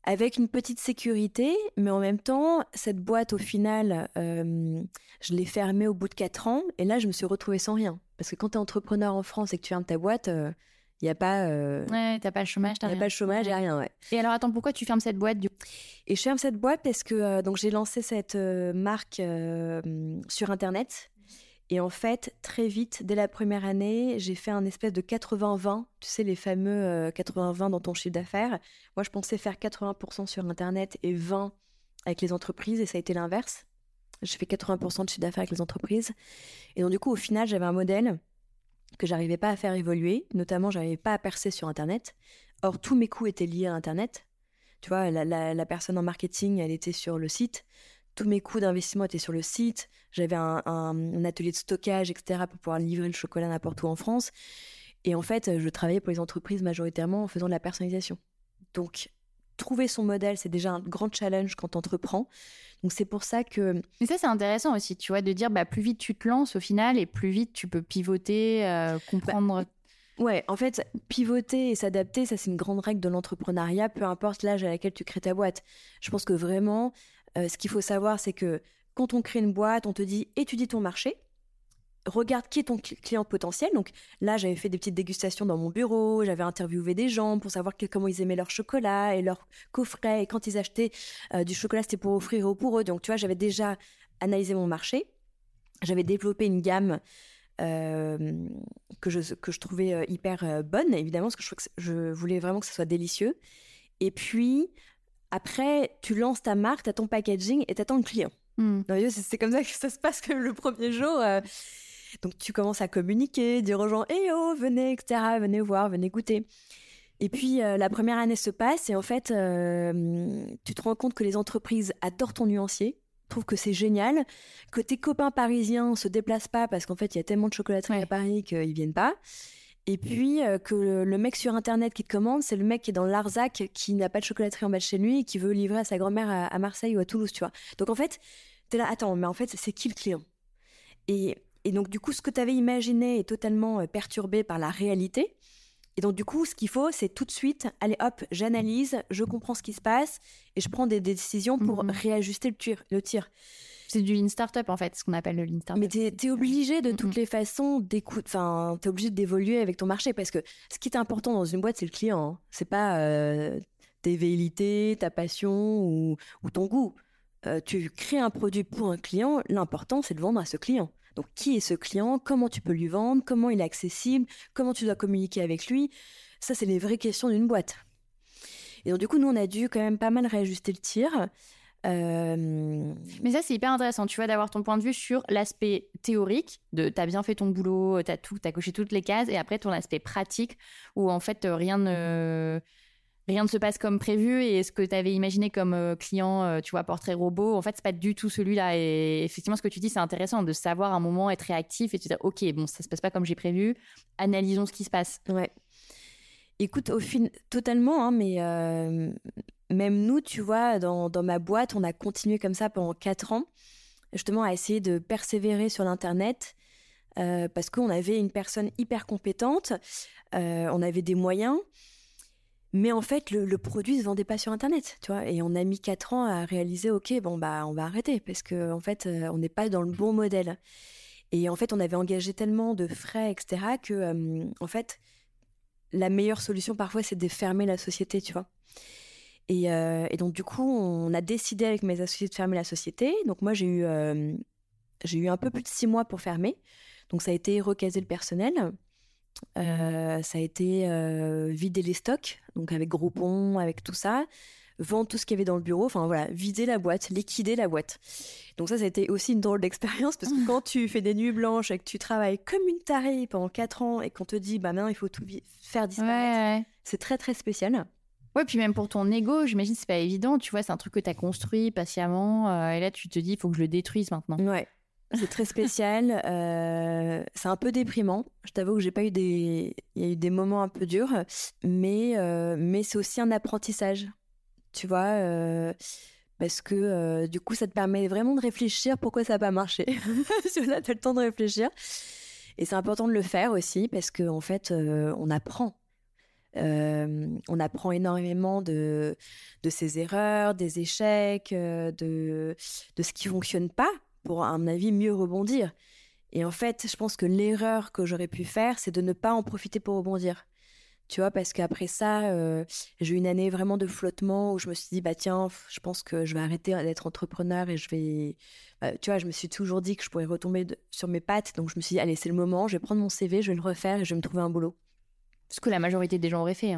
avec une petite sécurité, mais en même temps, cette boîte, au final, euh, je l'ai fermée au bout de quatre ans, et là, je me suis retrouvée sans rien. Parce que quand tu es entrepreneur en France et que tu fermes ta boîte, il euh, n'y a pas. Euh... Ouais, t'as pas le chômage, t'as rien. pas le chômage, a rien, ouais. Et alors, attends, pourquoi tu fermes cette boîte du... Et je ferme cette boîte parce que donc j'ai lancé cette marque sur Internet. Et en fait, très vite, dès la première année, j'ai fait un espèce de 80-20. Tu sais, les fameux 80-20 dans ton chiffre d'affaires. Moi, je pensais faire 80% sur Internet et 20% avec les entreprises. Et ça a été l'inverse. J'ai fait 80% de chiffre d'affaires avec les entreprises. Et donc, du coup, au final, j'avais un modèle que j'arrivais pas à faire évoluer. Notamment, j'arrivais pas à percer sur Internet. Or, tous mes coûts étaient liés à Internet. Tu vois, la, personne en marketing, elle était sur le site. Tous mes coûts d'investissement étaient sur le site. J'avais un, atelier de stockage, etc., pour pouvoir livrer le chocolat n'importe où en France. Et en fait, je travaillais pour les entreprises majoritairement en faisant de la personnalisation. Donc, trouver son modèle, c'est déjà un grand challenge quand tu entreprends. Donc c'est pour ça que... Mais ça c'est intéressant aussi, tu vois, de dire bah, plus vite tu te lances au final et plus vite tu peux pivoter, euh, comprendre... Bah, ouais, en fait, pivoter et s'adapter, ça c'est une grande règle de l'entrepreneuriat, peu importe l'âge à laquelle tu crées ta boîte. Je pense que vraiment, euh, ce qu'il faut savoir, c'est que quand on crée une boîte, on te dit étudie ton marché, regarde qui est ton client potentiel. Donc là, j'avais fait des petites dégustations dans mon bureau, j'avais interviewé des gens pour savoir comment ils aimaient leur chocolat et leur coffret. Et quand ils achetaient euh, du chocolat, c'était pour offrir ou pour eux. Donc tu vois, j'avais déjà analysé mon marché. J'avais développé une gamme euh, que, je, que je trouvais hyper bonne, évidemment, parce que je, que je voulais vraiment que ce soit délicieux. Et puis, après, tu lances ta marque, tu as ton packaging et tu attends le client. Hmm. C'est comme ça que ça se passe que le premier jour. Donc tu commences à communiquer, dire aux gens Eh oh, venez, etc., venez voir, venez goûter. Et puis euh, la première année se passe et en fait, euh, tu te rends compte que les entreprises adorent ton nuancier, trouvent que c'est génial, que tes copains parisiens se déplacent pas parce qu'en fait il y a tellement de chocolateries à Paris qu'ils viennent pas. Et puis euh, que le, mec sur internet qui te commande, c'est le mec qui est dans l'Arzac, qui n'a pas de chocolaterie en bas de chez lui et qui veut livrer à sa grand-mère à, à, Marseille ou à Toulouse, tu vois. Donc en fait, tu es là, attends, mais en fait, c'est qui le client? Et et donc, du coup, ce que tu avais imaginé est totalement euh, perturbé par la réalité. Et donc, du coup, ce qu'il faut, c'est tout de suite, allez hop, j'analyse, je comprends ce qui se passe et je prends des, décisions pour mhm. réajuster le tir. Le tir. C'est du lean startup, en fait, ce qu'on appelle le lean startup. Mais tu es, obligé de toutes les façons d'écouter, enfin, tu es obligé d'évoluer avec ton marché parce que ce qui est important dans une boîte, c'est le client. Hein. C'est pas euh, tes velléités, ta passion ou, ton goût. Euh, tu crées un produit pour un client, l'important, c'est de vendre à ce client. Donc, qui est ce client? Comment tu peux lui vendre? Comment il est accessible? Comment tu dois communiquer avec lui? Ça, c'est les vraies questions d'une boîte. Et donc, du coup, nous, on a dû quand même pas mal réajuster le tir. Euh, Mais ça, c'est hyper intéressant, tu vois, d'avoir ton point de vue sur l'aspect théorique, de t'as bien fait ton boulot, t'as tout, t'as coché toutes les cases, et après ton aspect pratique, où en fait rien ne rien ne se passe comme prévu et ce que tu avais imaginé comme euh, client, euh, tu vois, portrait robot, en fait, c'est pas du tout celui-là. Et effectivement, ce que tu dis, c'est intéressant de savoir un moment être réactif et te dire, OK, bon, ça se passe pas comme j'ai prévu, analysons ce qui se passe. Ouais. Écoute, au fin, totalement, hein, mais euh, même nous, tu vois, dans, dans, ma boîte, on a continué comme ça pendant quatre ans, justement, à essayer de persévérer sur l'Internet. parce qu'on avait une personne hyper compétente, on avait des moyens, mais en fait, le, produit se vendait pas sur Internet, tu vois. Et on a mis quatre ans à réaliser, ok, bon bah on va arrêter parce que en fait, euh, on n'est pas dans le bon modèle. Et en fait, on avait engagé tellement de frais, etc., que euh, en fait, la meilleure solution parfois, c'est de fermer la société, tu vois. Et, euh, et, donc du coup, on a décidé avec mes associés de fermer la société. Donc moi, j'ai eu j'ai eu un peu plus de six mois pour fermer. Donc ça a été recaser le personnel. Euh, ça a été euh, vider les stocks, donc avec Groupon, avec tout ça, vendre tout ce qu'il y avait dans le bureau, enfin voilà, vider la boîte, liquider la boîte. Donc ça, ça a été aussi une drôle d'expérience parce que quand tu fais des nuits blanches et que tu travailles comme une tarée pendant 4 ans et qu'on te dit, bah maintenant il faut tout faire disparaître, c'est très très spécial. Ouais, puis même pour ton ego, j'imagine c'est pas évident, tu vois, c'est un truc que tu as construit patiemment euh, et là tu te dis, il faut que je le détruise maintenant. Ouais. C'est très spécial. Euh, c'est un peu déprimant. Je t'avoue que j'ai pas eu des, il y a eu des moments un peu durs, mais euh, mais c'est aussi un apprentissage. Tu vois, parce que du coup, ça te permet vraiment de réfléchir pourquoi ça n'a pas marché. parce que là, as le temps de réfléchir. Et c'est important de le faire aussi parce qu'en en fait, on apprend. On apprend énormément de, ses erreurs, des échecs, de, ce qui fonctionne pas pour, à mon avis, mieux rebondir. Et en fait, je pense que l'erreur que j'aurais pu faire, c'est de ne pas en profiter pour rebondir. Tu vois, parce qu'après ça, j'ai eu une année vraiment de flottement où je me suis dit, bah tiens, je pense que je vais arrêter d'être entrepreneur et je vais. Bah, tu vois, je me suis toujours dit que je pourrais retomber sur mes pattes. Donc je me suis dit, allez, c'est le moment, je vais prendre mon CV, je vais le refaire et je vais me trouver un boulot. Ce que la majorité des gens auraient fait.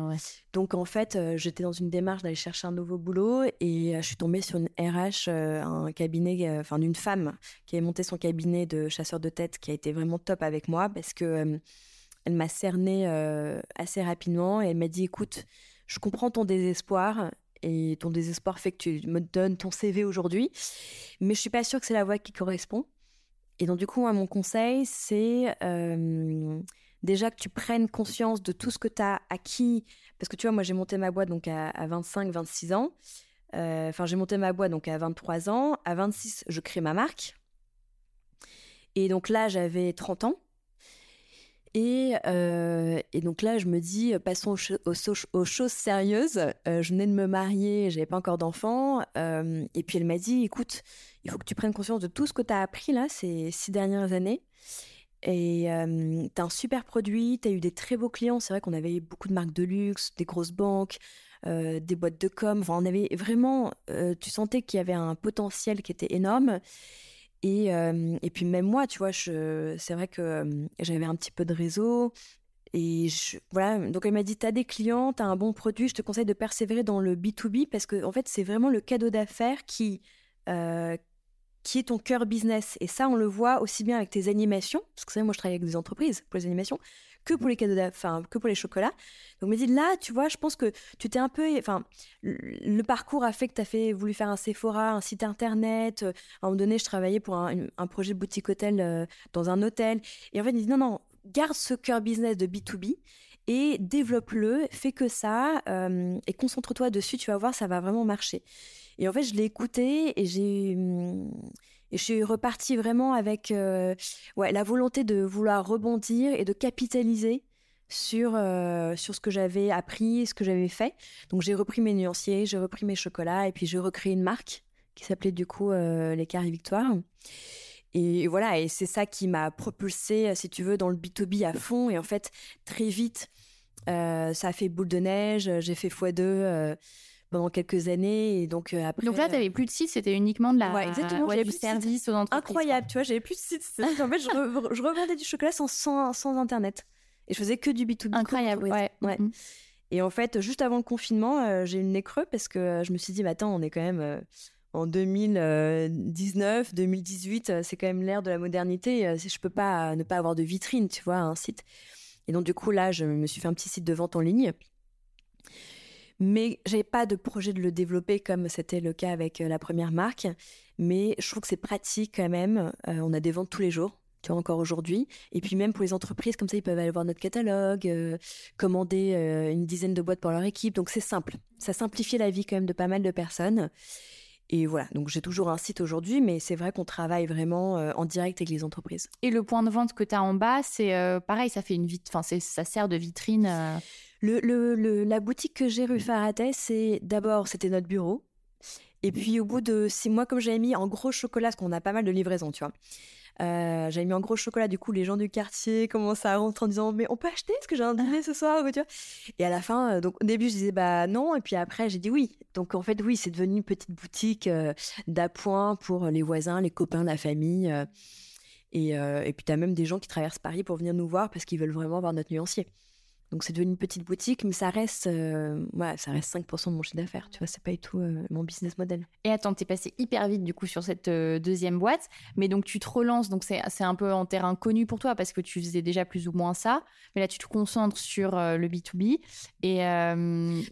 Donc en fait, euh, j'étais dans une démarche d'aller chercher un nouveau boulot et euh, je suis tombée sur une RH, un cabinet, enfin d'une femme qui avait monté son cabinet de chasseur de tête qui a été vraiment top avec moi parce que elle m'a cerné euh, assez rapidement et elle m'a dit écoute, je comprends ton désespoir et ton désespoir fait que tu me donnes ton CV aujourd'hui, mais je suis pas sûre que c'est la voie qui correspond. Et donc du coup, mon conseil, c'est euh, déjà que tu prennes conscience de tout ce que tu as acquis, parce que tu vois, moi j'ai monté ma boîte donc à, 25, 26 ans. Euh, enfin, j'ai monté ma boîte donc à 23 ans. À 26, je crée ma marque. Et donc là, j'avais 30 ans. Euh, et, donc là, je me dis, passons aux, choses sérieuses. Euh, je venais de me marier, j'avais pas encore d'enfant. Et puis elle m'a dit, écoute, il faut que tu prennes conscience de tout ce que tu as appris là ces six dernières années. Et tu as un super produit, tu as eu des très beaux clients. C'est vrai qu'on avait beaucoup de marques de luxe, des grosses banques, des boîtes de com. Enfin, on avait vraiment, tu sentais qu'il y avait un potentiel qui était énorme. Et, puis même moi, tu vois, c'est vrai que j'avais un petit peu de réseau. Et voilà, donc elle m'a dit, tu as des clients, tu as un bon produit, je te conseille de persévérer dans le B2B parce que en fait, c'est vraiment le cadeau d'affaires qui, qui est ton cœur business. Et ça, on le voit aussi bien avec tes animations, parce que vous savez, moi, je travaille avec des entreprises pour les animations, que pour les cadeaux, enfin, que pour les chocolats. Donc, me dit là, tu vois, je pense que tu t'es un peu, enfin, le parcours a fait que tu as fait, voulu faire un Sephora, un site internet. À un moment donné, je travaillais pour un, projet de boutique hôtel euh, dans un hôtel. Et en fait, il dit non, non, garde ce cœur business de B2B et développe-le, fais que ça euh, et concentre-toi dessus, tu vas voir, ça va vraiment marcher. Et en fait, je l'ai écouté et j'ai hum, et je suis repartie vraiment avec euh, ouais, la volonté de vouloir rebondir et de capitaliser sur, euh, sur ce que j'avais appris, ce que j'avais fait. Donc j'ai repris mes nuanciers, j'ai repris mes chocolats et puis j'ai recréé une marque qui s'appelait du coup euh, les Victoire. Et voilà, et c'est ça qui m'a propulsée, si tu veux, dans le B2B à fond. Et en fait, très vite, ça a fait boule de neige, j'ai fait x2 pendant quelques années. Et donc, euh, après, donc là, tu n'avais plus de site, c'était uniquement de la ouais, exactement, du service aux entreprises. Incroyable, tu vois, j'avais plus de site. en fait, je, je, revendais du chocolat sans, sans, Internet. Et je faisais que du B2B. Incroyable, ouais. ouais. Et en fait, juste avant le confinement, euh, j'ai eu le nez creux parce que euh, je me suis dit, bah, attends, on est quand même en 2019, 2018, c'est quand même l'ère de la modernité. Je peux pas ne pas avoir de vitrine, tu vois, un site. Et donc, du coup, là, je me suis fait un petit site de vente en ligne mais j'avais pas de projet de le développer comme c'était le cas avec euh, la première marque. Mais je trouve que c'est pratique quand même. Euh, on a des ventes tous les jours, tu encore aujourd'hui. Et puis même pour les entreprises, comme ça, ils peuvent aller voir notre catalogue, euh, commander une dizaine de boîtes pour leur équipe. Donc c'est simple. Ça simplifie la vie quand même de pas mal de personnes. Et voilà, donc j'ai toujours un site aujourd'hui, mais c'est vrai qu'on travaille vraiment en direct avec les entreprises. Et le point de vente que tu as en bas, c'est pareil, ça fait une vite, enfin ça sert de vitrine. Le, la boutique que j'ai rue Faraday, c'est d'abord, c'était notre bureau. Et puis au bout de six mois, comme j'avais mis en gros chocolat, parce qu'on a pas mal de livraisons, tu vois. Euh, j'avais mis en gros chocolat, du coup, les gens du quartier commencent à rentrer en disant Mais on peut acheter Est-ce que j'ai un dîner ce soir tu vois Et à la fin, euh, donc au début, je disais Bah non. Et puis après, j'ai dit oui. Donc en fait, oui, c'est devenu une petite boutique euh, d'appoint pour les voisins, les copains, la famille. et, et puis, tu as même des gens qui traversent Paris pour venir nous voir parce qu'ils veulent vraiment voir notre nuancier. Donc c'est devenu une petite boutique, mais ça reste, euh, ça reste 5% de mon chiffre d'affaires. Tu vois, c'est pas du tout euh, mon business model. Et attends, t'es passé hyper vite du coup sur cette euh, deuxième boîte, mais donc tu te relances, donc c'est un peu en terrain connu pour toi parce que tu faisais déjà plus ou moins ça, mais là tu te concentres sur le B2B. Et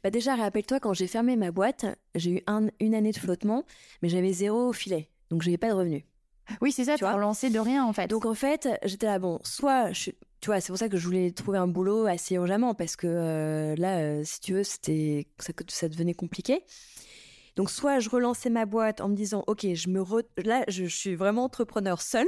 bah déjà, rappelle-toi, quand j'ai fermé ma boîte, j'ai eu une année de flottement, mais j'avais zéro filet, donc j'avais pas de revenus. Oui, c'est ça, tu as relancé de rien en fait. Donc en fait, j'étais là, bon, soit je tu vois, c'est pour ça que je voulais trouver un boulot assez urgemment parce que euh, là, euh, si tu veux, c'était ça, ça devenait compliqué. Donc soit je relançais ma boîte en me disant ok, je me là, je, je suis vraiment entrepreneur seul.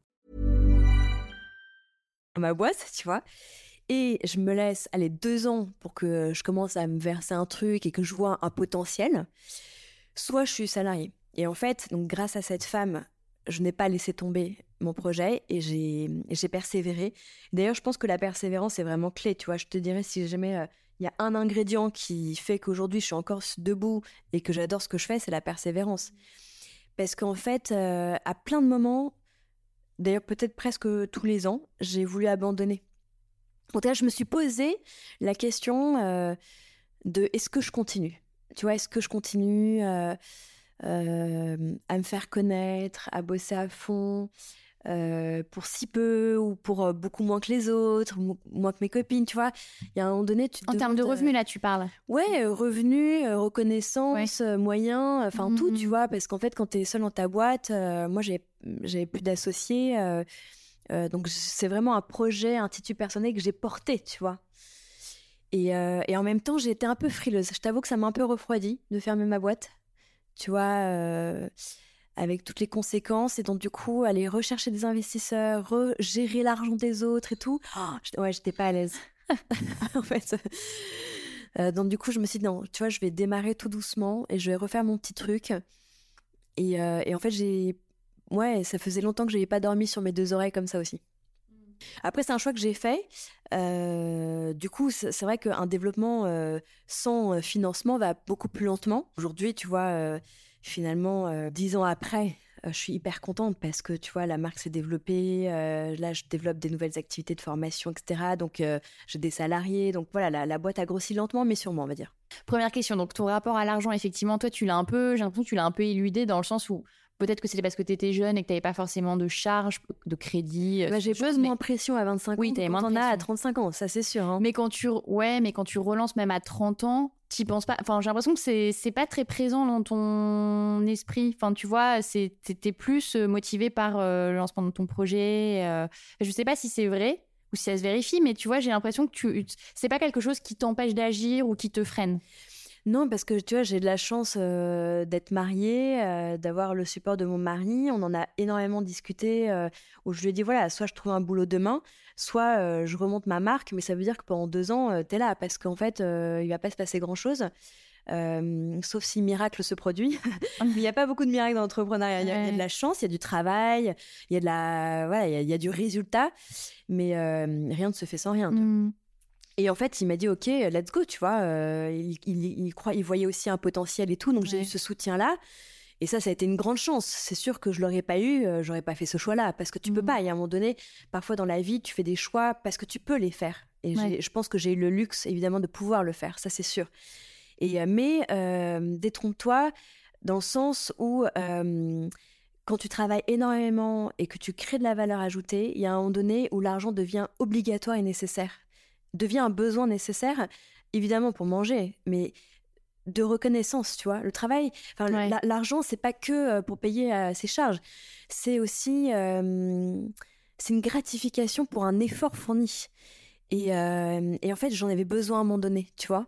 ma boîte, tu vois. Et je me laisse aller deux ans pour que je commence à me verser un truc et que je vois un potentiel. Soit je suis salarié. Et en fait, donc grâce à cette femme, je n'ai pas laissé tomber mon projet et j'ai persévéré. D'ailleurs, je pense que la persévérance est vraiment clé. Tu vois, je te dirais si jamais euh, il y a un ingrédient qui fait qu'aujourd'hui je suis encore debout et que j'adore ce que je fais, c'est la persévérance. Parce qu'en fait, euh, à plein de moments, d'ailleurs peut-être presque tous les ans, j'ai voulu abandonner. En tout cas, je me suis posé la question euh, de est-ce que je continue? Tu vois, est-ce que je continue euh, à me faire connaître, à bosser à fond euh, pour si peu ou pour euh, beaucoup moins que les autres, moins que mes copines, tu vois. Il y a un moment donné, tu En termes de revenus, là, tu parles Ouais, euh, revenus, reconnaissance, moyens, enfin tout, tu mmh. vois. Parce qu'en fait, quand tu es seul dans ta boîte, moi, j'avais plus d'associés. donc, c'est vraiment un projet, un titre personnel que j'ai porté, tu vois. Et, et en même temps, j'ai été un peu frileuse. Je t'avoue que ça m'a un peu refroidi de fermer ma boîte. Tu vois avec toutes les conséquences et donc du coup aller rechercher des investisseurs, gérer l'argent des autres et tout. Oh, ouais, j'étais pas à l'aise en fait. Euh, donc du coup, je me suis dit non, tu vois, je vais démarrer tout doucement et je vais refaire mon petit truc. Et, euh, et en fait, j'ai ouais, ça faisait longtemps que je n'avais pas dormi sur mes deux oreilles comme ça aussi. Après, c'est un choix que j'ai fait. Euh, du coup, c'est vrai qu'un développement sans financement va beaucoup plus lentement. Aujourd'hui, tu vois, finalement, euh, dix ans après, euh, je suis hyper contente parce que tu vois, la marque s'est développée. Euh, là, je développe des nouvelles activités de formation, etc. Donc, j'ai des salariés. Donc, voilà, la, boîte a grossi lentement, mais sûrement, on va dire. Première question. Donc, ton rapport à l'argent, effectivement, toi, tu l'as un peu, j'ai l'impression que tu l'as un peu éludé dans le sens où Peut-être que c'était parce que tu étais jeune et que tu n'avais pas forcément de charges, de crédit. Bah, j'ai plus moins pression à 25 oui, ans. Oui, moins as à 35 ans, ça c'est sûr. Hein. Mais quand tu, ouais, mais quand tu relances même à 30 ans, tu penses pas. Enfin, j'ai l'impression que c'est c'est pas très présent dans ton esprit. Enfin, tu vois, c'est t'es plus euh, motivé par euh, le lancement de ton projet. Euh. Je sais pas si c'est vrai ou si ça se vérifie, mais tu vois, j'ai l'impression que tu c'est pas quelque chose qui t'empêche d'agir ou qui te freine. Non, parce que tu vois, j'ai de la chance euh, d'être mariée, euh, d'avoir le support de mon mari. On en a énormément discuté, euh, où je lui ai dit voilà, soit je trouve un boulot demain, soit je remonte ma marque, mais ça veut dire que pendant deux ans, tu es là, parce qu'en fait, il va pas se passer grand-chose. sauf si miracle se produit. il n'y a pas beaucoup de miracles dans l'entrepreneuriat. Il, y, a de la chance, il y a du travail, il y a de la, voilà, il y a, du résultat, mais rien ne se fait sans rien. Mmh. Et en fait, il m'a dit OK, let's go, tu vois. Euh, il, il, croit, il voyait aussi un potentiel et tout, donc j'ai eu ce soutien-là. Et ça, ça a été une grande chance. C'est sûr que je l'aurais pas eu, euh, j'aurais pas fait ce choix-là, parce que tu peux mmh. pas. Et à un moment donné, parfois dans la vie, tu fais des choix parce que tu peux les faire. Et je pense que j'ai eu le luxe, évidemment, de pouvoir le faire. Ça, c'est sûr. Et euh, mais détrompe-toi dans le sens où quand tu travailles énormément et que tu crées de la valeur ajoutée, il y a un moment donné où l'argent devient obligatoire et nécessaire devient un besoin nécessaire, évidemment pour manger, mais de reconnaissance, tu vois. Le travail, enfin, l'argent, c'est pas que euh, pour payer euh, ses charges, c'est aussi euh, c'est une gratification pour un effort fourni. Et, et en fait, j'en avais besoin à un moment donné, tu vois.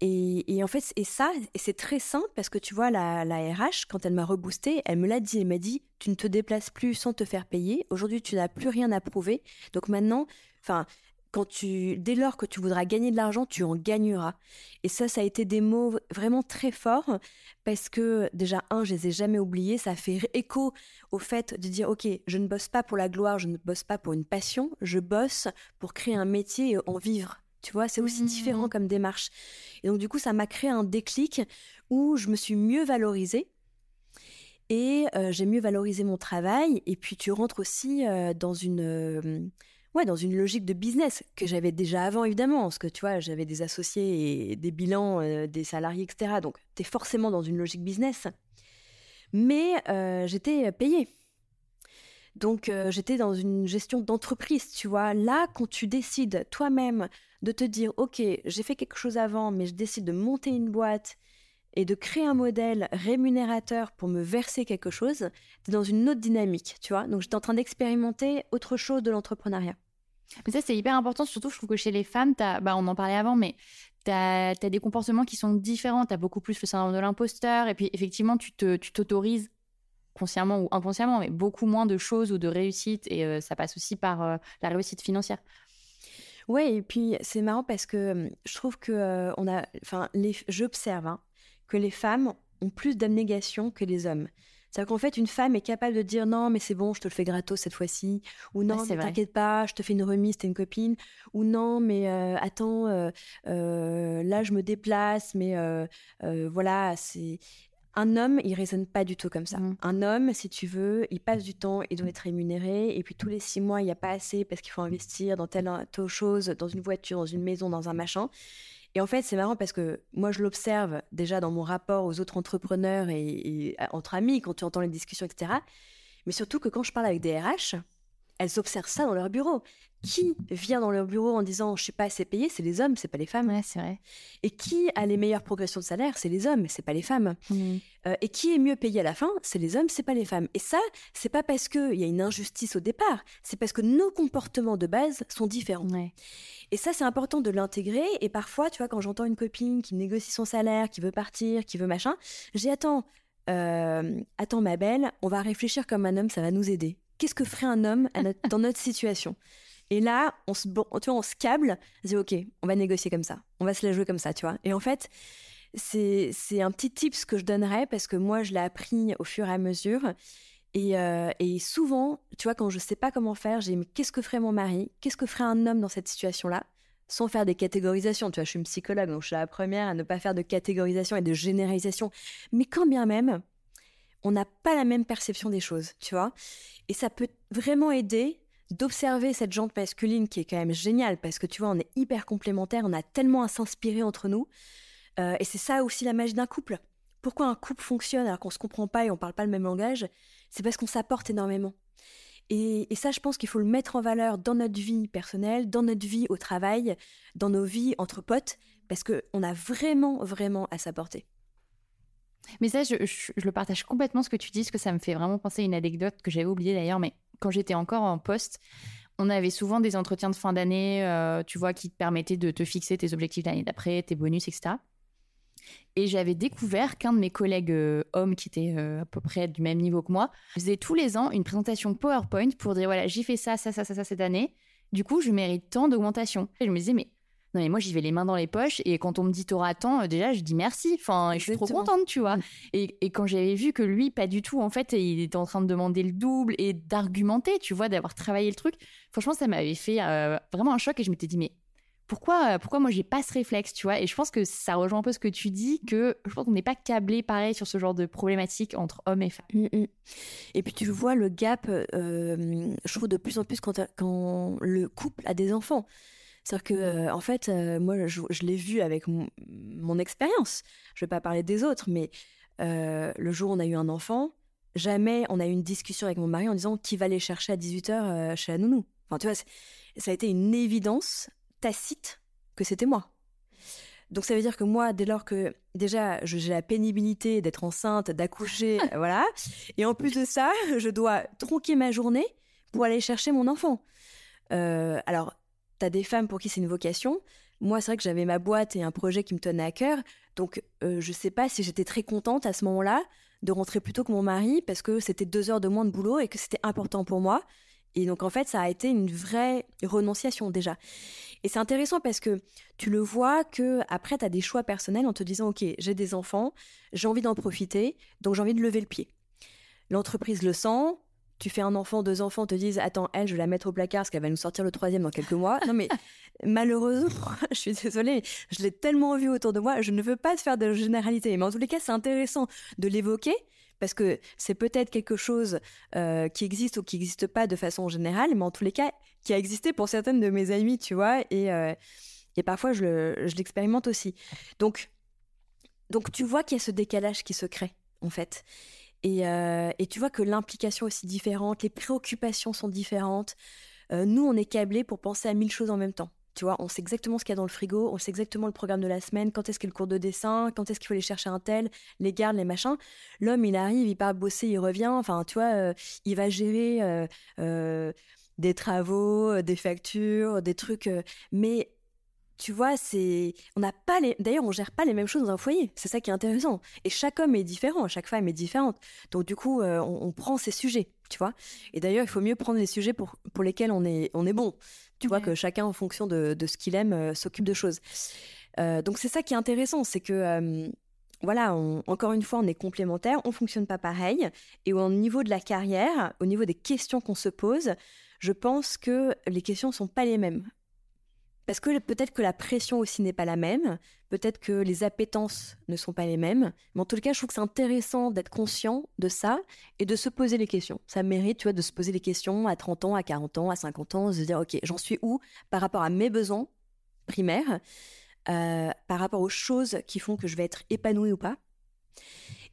Et, et, en fait, et ça, et c'est très simple parce que tu vois, la, la RH, quand elle m'a reboosté, elle me l'a dit, elle m'a dit, tu ne te déplaces plus sans te faire payer. Aujourd'hui, tu n'as plus rien à prouver. Donc maintenant, enfin, quand tu, dès lors que tu voudras gagner de l'argent, tu en gagneras. Et ça, ça a été des mots vraiment très forts parce que déjà, un, je les ai jamais oubliés. Ça fait écho au fait de dire, OK, je ne bosse pas pour la gloire, je ne bosse pas pour une passion, je bosse pour créer un métier et en vivre. Tu vois, c'est aussi différent comme démarche. Et donc, du coup, ça m'a créé un déclic où je me suis mieux valorisée. Et euh, j'ai mieux valorisé mon travail. Et puis, tu rentres aussi euh, dans une. euh, ouais, dans une logique de business que j'avais déjà avant, évidemment. Parce que tu vois, j'avais des associés et des bilans, euh, des salariés, etc. Donc, tu es forcément dans une logique business. Mais euh, j'étais payée. Donc, euh, j'étais dans une gestion d'entreprise, tu vois. Là, quand tu décides toi-même de te dire, OK, j'ai fait quelque chose avant, mais je décide de monter une boîte et de créer un modèle rémunérateur pour me verser quelque chose, tu es dans une autre dynamique, tu vois. Donc, j'étais en train d'expérimenter autre chose de l'entrepreneuriat. Mais ça, c'est hyper important. Surtout, je trouve que chez les femmes, t'as- bah, on en parlait avant, mais tu as, des comportements qui sont différents. Tu as beaucoup plus le syndrome de l'imposteur. Et puis, effectivement, tu te- tu t'autorises consciemment ou inconsciemment, mais beaucoup moins de choses ou de réussites. Et euh, ça passe aussi par euh, la réussite financière. Ouais, et puis c'est marrant parce que hum, je trouve que euh, on a, enfin, j'observe hein, que les femmes ont plus d'abnégation que les hommes. C'est-à-dire qu'en fait, une femme est capable de dire non, mais c'est bon, je te le fais gratos cette fois-ci, ou non, vrai. t'inquiète pas, je te fais une remise, t'es une copine, ou non, mais euh, attends, euh, euh, là je me déplace, mais voilà, c'est un homme, il raisonne pas du tout comme ça. Mhm. Un homme, si tu veux, il passe du temps, il doit être rémunéré, et puis tous les six mois, il n'y a pas assez parce qu'il faut investir dans telle, telle chose, dans une voiture, dans une maison, dans un machin. Et en fait, c'est marrant parce que moi, je l'observe déjà dans mon rapport aux autres entrepreneurs et, entre amis, quand tu entends les discussions, etc. Mais surtout que quand je parle avec des RH, elles observent ça dans leur bureau. Qui vient dans leur bureau en disant je suis pas assez payé, c'est les hommes, c'est pas les femmes. Ouais, c'est vrai. Et qui a les meilleures progressions de salaire, c'est les hommes, c'est pas les femmes. Mhm. Euh, et qui est mieux payé à la fin, c'est les hommes, c'est pas les femmes. Et ça, c'est pas parce qu'il y a une injustice au départ, c'est parce que nos comportements de base sont différents. Ouais. Et ça, c'est important de l'intégrer. Et parfois, tu vois, quand j'entends une copine qui négocie son salaire, qui veut partir, qui veut machin, j'ai attends, euh, attends ma belle, on va réfléchir comme un homme, ça va nous aider. Qu'est-ce que ferait un homme notre- dans notre situation? Et là, on se, tu vois, on se câble, on se dit ok, on va négocier comme ça, on va se la jouer comme ça, tu vois. Et en fait, c'est un petit tips que je donnerais parce que moi, je l'ai appris au fur et à mesure. Et, euh, et souvent, tu vois, quand je sais pas comment faire, j'ai mais qu'est-ce que ferait mon mari? Qu'est-ce que ferait un homme dans cette situation-là? Sans faire des catégorisations. Tu vois, je suis une psychologue, donc je suis la première à ne pas faire de catégorisation et de généralisation. Mais quand bien même, on n'a pas la même perception des choses, tu vois. Et ça peut vraiment aider d'observer cette jante masculine qui est quand même géniale parce que tu vois, on est hyper complémentaires, on a tellement à s'inspirer entre nous. Euh, et c'est ça aussi la magie d'un couple. Pourquoi un couple fonctionne alors qu'on se comprend pas et on parle pas le même langage? C'est parce qu'on s'apporte énormément. Et, et ça, je pense qu'il faut le mettre en valeur dans notre vie personnelle, dans notre vie au travail, dans nos vies entre potes, parce qu'on a vraiment, vraiment à s'apporter. Mais ça, je, je- je le partage complètement ce que tu dis, parce que ça me fait vraiment penser à une anecdote que j'avais oubliée d'ailleurs, mais quand j'étais encore en poste, on avait souvent des entretiens de fin d'année, euh, tu vois, qui te permettaient de te fixer tes objectifs l'année d'après, tes bonus, etc. Et j'avais découvert qu'un de mes collègues euh, hommes qui était euh, à peu près du même niveau que moi faisait tous les ans une présentation PowerPoint pour dire voilà, j'ai fait ça, ça, ça, ça, ça cette année. Du coup, je mérite tant d'augmentation. Et je me disais, mais non, mais moi, j'y vais les mains dans les poches. Et quand on me dit t'auras tant, euh, déjà, je dis merci. Enfin, je suis trop contente, tu vois. Et, et quand j'avais vu que lui, pas du tout, en fait, il était en train de demander le double et d'argumenter, tu vois, d'avoir travaillé le truc. Franchement, ça m'avait fait euh, vraiment un choc et je m'étais dit, mais pourquoi, pourquoi moi j'ai pas ce réflexe, tu vois? Et je pense que ça rejoint un peu ce que tu dis, que je pense qu'on n'est pas câblé pareil sur ce genre de problématique entre hommes et femmes. Mm, mm. Et puis tu vois le gap, euh, je trouve de plus en plus quand, quand le couple a des enfants. C'est-à-dire que, euh, en fait, euh, moi, je, je l'ai vu avec mon, mon expérience. Je vais pas parler des autres, mais euh, le jour où on a eu un enfant, jamais on a eu une discussion avec mon mari en disant qui va les chercher à 18h chez la nounou. Enfin, tu vois, ça a été une évidence tacite que c'était moi. Donc ça veut dire que moi, dès lors que déjà j'ai la pénibilité d'être enceinte, d'accoucher, voilà, et en plus de ça, je dois tronquer ma journée pour aller chercher mon enfant. Euh, alors, t'as des femmes pour qui c'est une vocation. Moi, c'est vrai que j'avais ma boîte et un projet qui me tenait à cœur, donc euh, je sais pas si j'étais très contente à ce moment-là de rentrer plus tôt que mon mari parce que c'était deux heures de moins de boulot et que c'était important pour moi. Et donc en fait, ça a été une vraie renonciation déjà. Et c'est intéressant parce que tu le vois que après tu as des choix personnels en te disant OK, j'ai des enfants, j'ai envie d'en profiter, donc j'ai envie de lever le pied. L'entreprise le sent, tu fais un enfant, deux enfants, te disent attends, elle, je vais la mettre au placard parce qu'elle va nous sortir le troisième dans quelques mois. Non mais malheureusement, je suis désolée, je l'ai tellement vu autour de moi, je ne veux pas te faire de généralité. Mais en tous les cas, c'est intéressant de l'évoquer parce que c'est peut-être quelque chose euh, qui existe ou qui n'existe pas de façon générale, mais en tous les cas, qui a existé pour certaines de mes amies, tu vois, et, euh, et parfois je l'expérimente aussi. Donc, donc tu vois qu'il y a ce décalage qui se crée, en fait. Et, euh, et tu vois que l'implication est aussi différente, les préoccupations sont différentes. nous, on est câblés pour penser à mille choses en même temps. Tu vois, on sait exactement ce qu'il y a dans le frigo, on sait exactement le programme de la semaine, quand est-ce qu'il y a le cours de dessin, quand est-ce qu'il faut aller chercher un tel, les gardes, les machins. L'homme, il arrive, il part bosser, il revient. Enfin, tu vois, euh, il va gérer euh, euh, des travaux, des factures, des trucs. mais tu vois, c'est, on n'a pas les, d'ailleurs, on gère pas les mêmes choses dans un foyer. C'est ça qui est intéressant. Et chaque homme est différent, chaque femme est différente. Donc du coup, on, on, prend ces sujets, tu vois. Et d'ailleurs, il faut mieux prendre les sujets pour pour lesquels on est on est bon. Tu vois que chacun, en fonction de, ce qu'il aime, euh, s'occupe de choses. Euh, donc c'est ça qui est intéressant, c'est que euh, voilà, encore une fois, on est complémentaires, on fonctionne pas pareil, et au niveau de la carrière, au niveau des questions qu'on se pose, je pense que les questions sont pas les mêmes. Parce que peut-être que la pression aussi n'est pas la même, peut-être que les appétences ne sont pas les mêmes, mais en tout cas, je trouve que c'est intéressant d'être conscient de ça et de se poser les questions. Ça mérite, tu vois, de se poser les questions à 30 ans, à 40 ans, à 50 ans, de se dire, ok, j'en suis où par rapport à mes besoins primaires, euh, par rapport aux choses qui font que je vais être épanouie ou pas,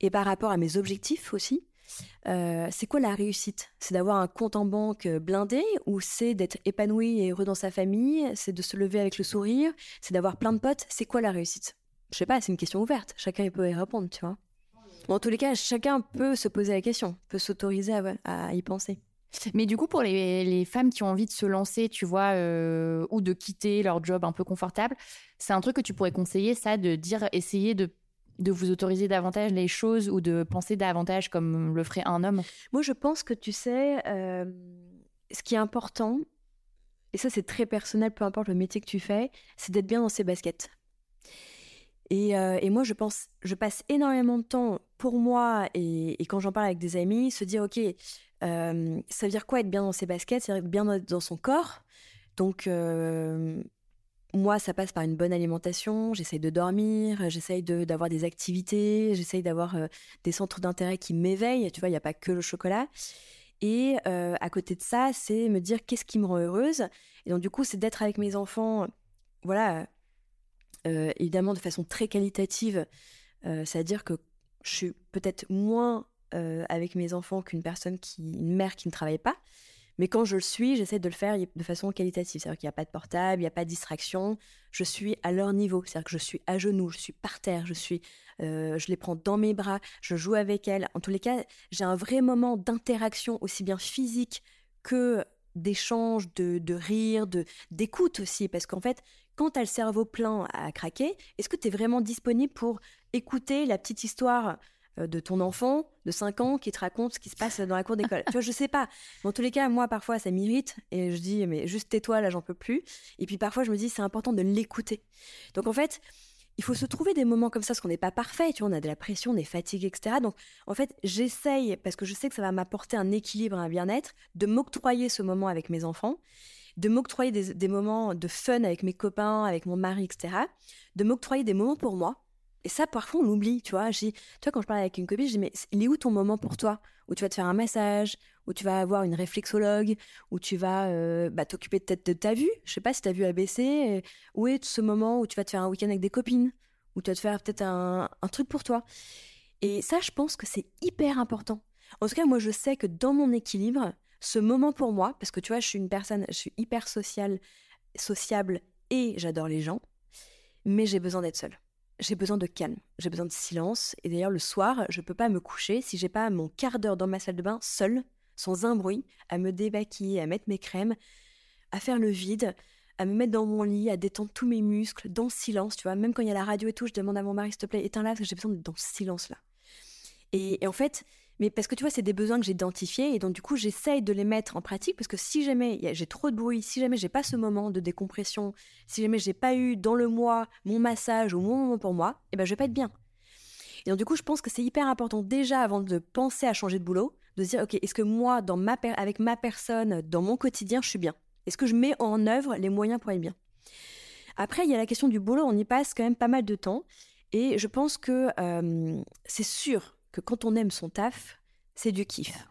et par rapport à mes objectifs aussi. Euh, c'est quoi la réussite? C'est d'avoir un compte en banque blindé ou c'est d'être épanoui et heureux dans sa famille? C'est de se lever avec le sourire? C'est d'avoir plein de potes? C'est quoi la réussite? Je sais pas, c'est une question ouverte. Chacun peut y répondre, tu vois. en tous les cas, chacun peut se poser la question, peut s'autoriser à, y penser. Mais du coup, pour les, femmes qui ont envie de se lancer, tu vois, euh, ou de quitter leur job un peu confortable, c'est un truc que tu pourrais conseiller, ça, de dire, essayer de de vous autoriser davantage les choses ou de penser davantage comme le ferait un homme Moi, je pense que tu sais, euh, ce qui est important, et ça c'est très personnel, peu importe le métier que tu fais, c'est d'être bien dans ses baskets. Et, euh, moi, je pense, je passe énormément de temps pour moi et, quand j'en parle avec des amis, se dire, ok, euh, ça veut dire quoi être bien dans ses baskets? C'est bien dans son corps? Donc, moi, ça passe par une bonne alimentation, j'essaye de dormir, j'essaye d'avoir des activités, j'essaye d'avoir euh, des centres d'intérêt qui m'éveillent, tu vois, il n'y a pas que le chocolat. Et euh, à côté de ça, c'est me dire qu'est-ce qui me rend heureuse. Et donc, du coup, c'est d'être avec mes enfants, voilà, euh, évidemment de façon très qualitative. C'est-à-dire que je suis peut-être moins avec mes enfants qu'une personne qui, une mère qui ne travaille pas. Mais quand je le suis, j'essaie de le faire de façon qualitative. C'est-à-dire qu'il n'y a pas de portable, il n'y a pas de distraction. Je suis à leur niveau. C'est-à-dire que je suis à genoux, je suis par terre, je, suis, euh, je les prends dans mes bras, je joue avec elles. En tous les cas, j'ai un vrai moment d'interaction, aussi bien physique que d'échange, de, rire, de d'écoute aussi. Parce qu'en fait, quand tu as le cerveau plein à craquer, est-ce que tu es vraiment disponible pour écouter la petite histoire de ton enfant de 5 ans qui te raconte ce qui se passe dans la cour d'école. tu vois, je sais pas. en tous les cas, moi, parfois, ça m'irrite et je dis, mais juste tais-toi, là, j'en peux plus. Et puis parfois, je me dis, c'est important de l'écouter. Donc en fait, il faut se trouver des moments comme ça, parce qu'on n'est pas parfait, tu vois, on a de la pression, on est fatigué, etc. Donc, en fait, j'essaye, parce que je sais que ça va m'apporter un équilibre, un bien-être, de m'octroyer ce moment avec mes enfants, de m'octroyer des, des, moments de fun avec mes copains, avec mon mari, etc. De m'octroyer des moments pour moi, et ça, parfois, on l'oublie, tu vois. tu vois, quand je parle avec une copine, je dis, mais il est où ton moment pour toi? Où tu vas te faire un massage, où tu vas avoir une réflexologue, où tu vas euh, bah, t'occuper peut-être de ta vue? Je sais pas si ta vue a baissé. Où est ce moment où tu vas te faire un week-end avec des copines? Où tu vas te faire peut-être un, un truc pour toi? Et ça, je pense que c'est hyper important. En tout cas, moi, je sais que dans mon équilibre, ce moment pour moi, parce que tu vois, je suis une personne, je suis hyper sociale, sociable et j'adore les gens, mais j'ai besoin d'être seule j'ai besoin de calme, j'ai besoin de silence. Et d'ailleurs, le soir, je peux pas me coucher si j'ai pas mon quart d'heure dans ma salle de bain seule, sans un bruit, à me débaquiller, à mettre mes crèmes, à faire le vide, à me mettre dans mon lit, à détendre tous mes muscles, dans le silence, tu vois. Même quand il y a la radio et tout, je demande à mon mari, s'il te plaît, éteins-la, parce que j'ai besoin d'être dans ce silence-là. Et, et, en fait, mais parce que tu vois, c'est des besoins que j'ai identifiés et donc du coup, j'essaye de les mettre en pratique parce que si jamais j'ai trop de bruit, si jamais j'ai pas ce moment de décompression, si jamais j'ai pas eu dans le mois mon massage ou mon moment pour moi, eh ben je vais pas être bien. Et donc du coup, je pense que c'est hyper important déjà avant de penser à changer de boulot, de dire, ok, est-ce que moi, dans ma avec ma personne, dans mon quotidien, je suis bien? Est-ce que je mets en œuvre les moyens pour être bien? Après, il y a la question du boulot, on y passe quand même pas mal de temps. Et je pense que euh, c'est sûr que quand on aime son taf, c'est du kiff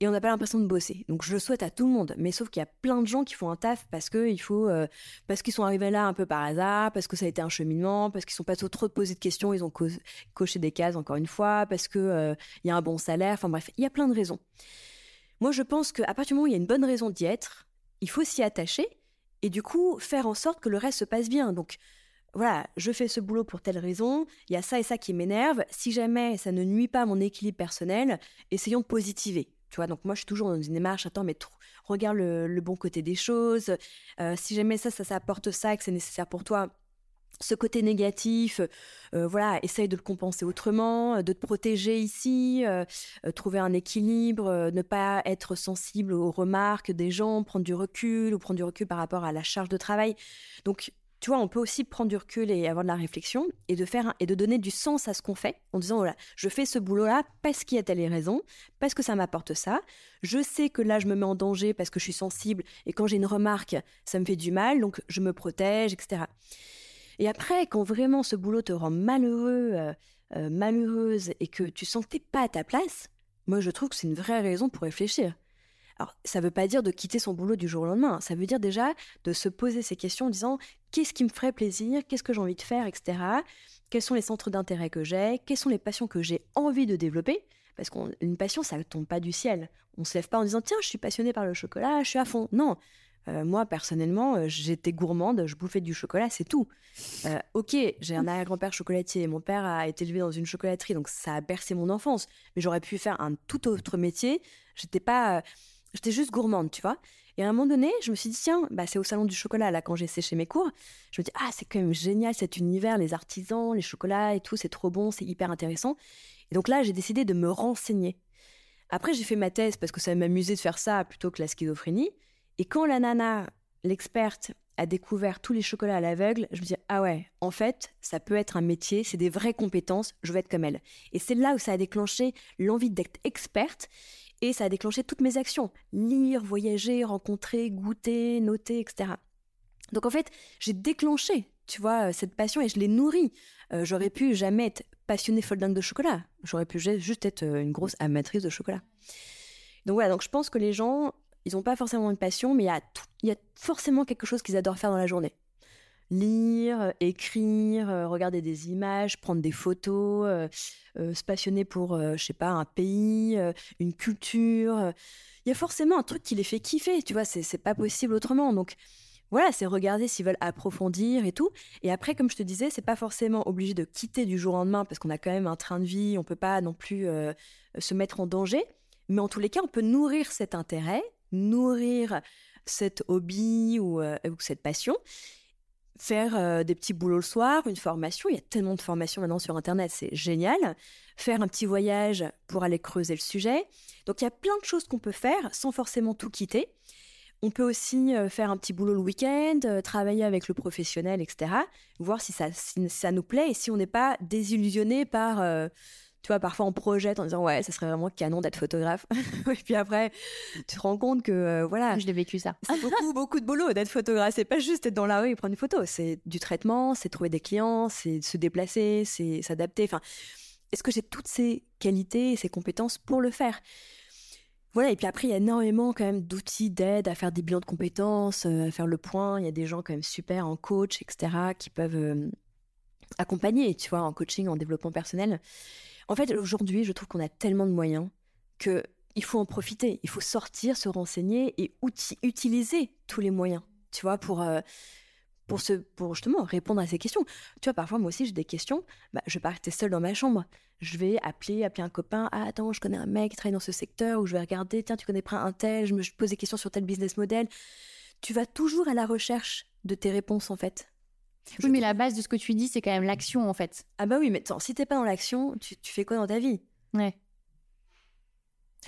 et on n'a pas l'impression de bosser. Donc je le souhaite à tout le monde, mais sauf qu'il y a plein de gens qui font un taf parce que il faut, euh, parce qu'ils sont arrivés là un peu par hasard, parce que ça a été un cheminement, parce qu'ils sont pas trop, posés de questions, ils ont coché des cases encore une fois, parce que euh, il y a un bon salaire. Enfin bref, il y a plein de raisons. Moi je pense qu'à partir du moment où il y a une bonne raison d'y être, il faut s'y attacher et du coup faire en sorte que le reste se passe bien. Donc voilà, je fais ce boulot pour telle raison, il y a ça et ça qui m'énerve. Si jamais ça ne nuit pas à mon équilibre personnel, essayons de positiver. Tu vois, donc moi, je suis toujours dans une démarche, attends, mais regarde le, bon côté des choses. Euh, si jamais ça, ça, ça apporte ça, que c'est nécessaire pour toi, ce côté négatif, euh, voilà, essaye de le compenser autrement, de te protéger ici, euh, trouver un équilibre, ne pas être sensible aux remarques des gens, prendre du recul ou prendre du recul par rapport à la charge de travail. Donc, tu vois, on peut aussi prendre du recul et avoir de la réflexion et de faire et de donner du sens à ce qu'on fait en disant voilà, je fais ce boulot-là parce qu'il y a telle raison, parce que ça m'apporte ça. Je sais que là, je me mets en danger parce que je suis sensible et quand j'ai une remarque, ça me fait du mal, donc je me protège, etc. Et après, quand vraiment ce boulot te rend malheureux, euh, euh, malheureuse et que tu t'es pas à ta place, moi je trouve que c'est une vraie raison pour réfléchir. Alors, ça ne veut pas dire de quitter son boulot du jour au lendemain. Ça veut dire déjà de se poser ces questions en disant qu'est-ce qui me ferait plaisir, qu'est-ce que j'ai envie de faire, etc. Quels sont les centres d'intérêt que j'ai, quelles sont les passions que j'ai envie de développer? Parce qu'une passion, ça ne tombe pas du ciel. On ne se lève pas en disant tiens, je suis passionnée par le chocolat, je suis à fond. Non. Euh, moi, personnellement, euh, j'étais gourmande, je bouffais du chocolat, c'est tout. Euh, ok, j'ai un arrière-grand-père chocolatier, mon père a été élevé dans une chocolaterie, donc ça a bercé mon enfance. Mais j'aurais pu faire un tout autre métier. J'étais pas J'étais juste gourmande, tu vois. Et à un moment donné, je me suis dit, tiens, bah, c'est au salon du chocolat, là, quand j'ai séché mes cours. Je me dis, ah, c'est quand même génial cet univers, les artisans, les chocolats et tout, c'est trop bon, c'est hyper intéressant. Et donc là, j'ai décidé de me renseigner. Après, j'ai fait ma thèse parce que ça m'amusait de faire ça plutôt que la schizophrénie. Et quand la nana, l'experte, a découvert tous les chocolats à l'aveugle, je me dis ah ouais, en fait, ça peut être un métier, c'est des vraies compétences, je veux être comme elle. Et c'est là où ça a déclenché l'envie d'être experte et ça a déclenché toutes mes actions. Lire, voyager, rencontrer, goûter, noter, etc. Donc en fait, j'ai déclenché, tu vois, euh, cette passion et je l'ai nourrie. Euh, j'aurais pu jamais être passionnée folle dingue de chocolat. J'aurais pu juste être euh, une grosse amatrice de chocolat. Donc voilà, donc je pense que les gens, ils n'ont pas forcément une passion, mais il y a, il y a forcément quelque chose qu'ils adorent faire dans la journée lire, écrire, euh, regarder des images, prendre des photos, euh, euh, se passionner pour, je sais pas, un pays, une culture. Il y a forcément un truc qui les fait kiffer, tu vois, c'est pas possible autrement. Donc voilà, c'est regarder s'ils veulent approfondir et tout. Et après, comme je te disais, c'est pas forcément obligé de quitter du jour au lendemain parce qu'on a quand même un train de vie, on peut pas non plus se mettre en danger. Mais en tous les cas, on peut nourrir cet intérêt, nourrir cet hobby ou cette passion faire euh, des petits boulots le soir, une formation. Il y a tellement de formations maintenant sur Internet, c'est génial. Faire un petit voyage pour aller creuser le sujet. Donc il y a plein de choses qu'on peut faire sans forcément tout quitter. On peut aussi euh, faire un petit boulot le week-end, euh, travailler avec le professionnel, etc. Voir si ça, si ça nous plaît et si on n'est pas désillusionné par tu vois, parfois on projette en disant ouais, ça serait vraiment canon d'être photographe. et puis après, tu te rends compte que euh, voilà. Je l'ai vécu ça. C'est beaucoup, beaucoup de boulot d'être photographe. C'est pas juste être dans la rue et prendre une photo. C'est du traitement, c'est trouver des clients, c'est se déplacer, c'est s'adapter. Enfin, est-ce que j'ai toutes ces qualités et ces compétences pour le faire? Voilà, et puis après, il y a énormément quand même d'outils d'aide à faire des bilans de compétences, euh, à faire le point. Il y a des gens quand même super en coach, etc., qui peuvent euh, accompagner, tu vois, en coaching, en développement personnel. En fait, aujourd'hui, je trouve qu'on a tellement de moyens que il faut en profiter. Il faut sortir, se renseigner et utiliser tous les moyens, tu vois, pour, euh, pour, justement répondre à ces questions. Tu vois, parfois, moi aussi, j'ai des questions. Bah, je vais pas rester seule dans ma chambre. Je vais appeler, appeler un copain. Ah, attends, je connais un mec qui travaille dans ce secteur. Ou je vais regarder, tiens, tu connais pas un tel. Je me pose des questions sur tel business model. Tu vas toujours à la recherche de tes réponses, en fait. Oui, mais la base de ce que tu dis, c'est quand même l'action, en fait. Ah bah oui, mais attends, si t'es pas dans l'action, tu, fais quoi dans ta vie? Ouais.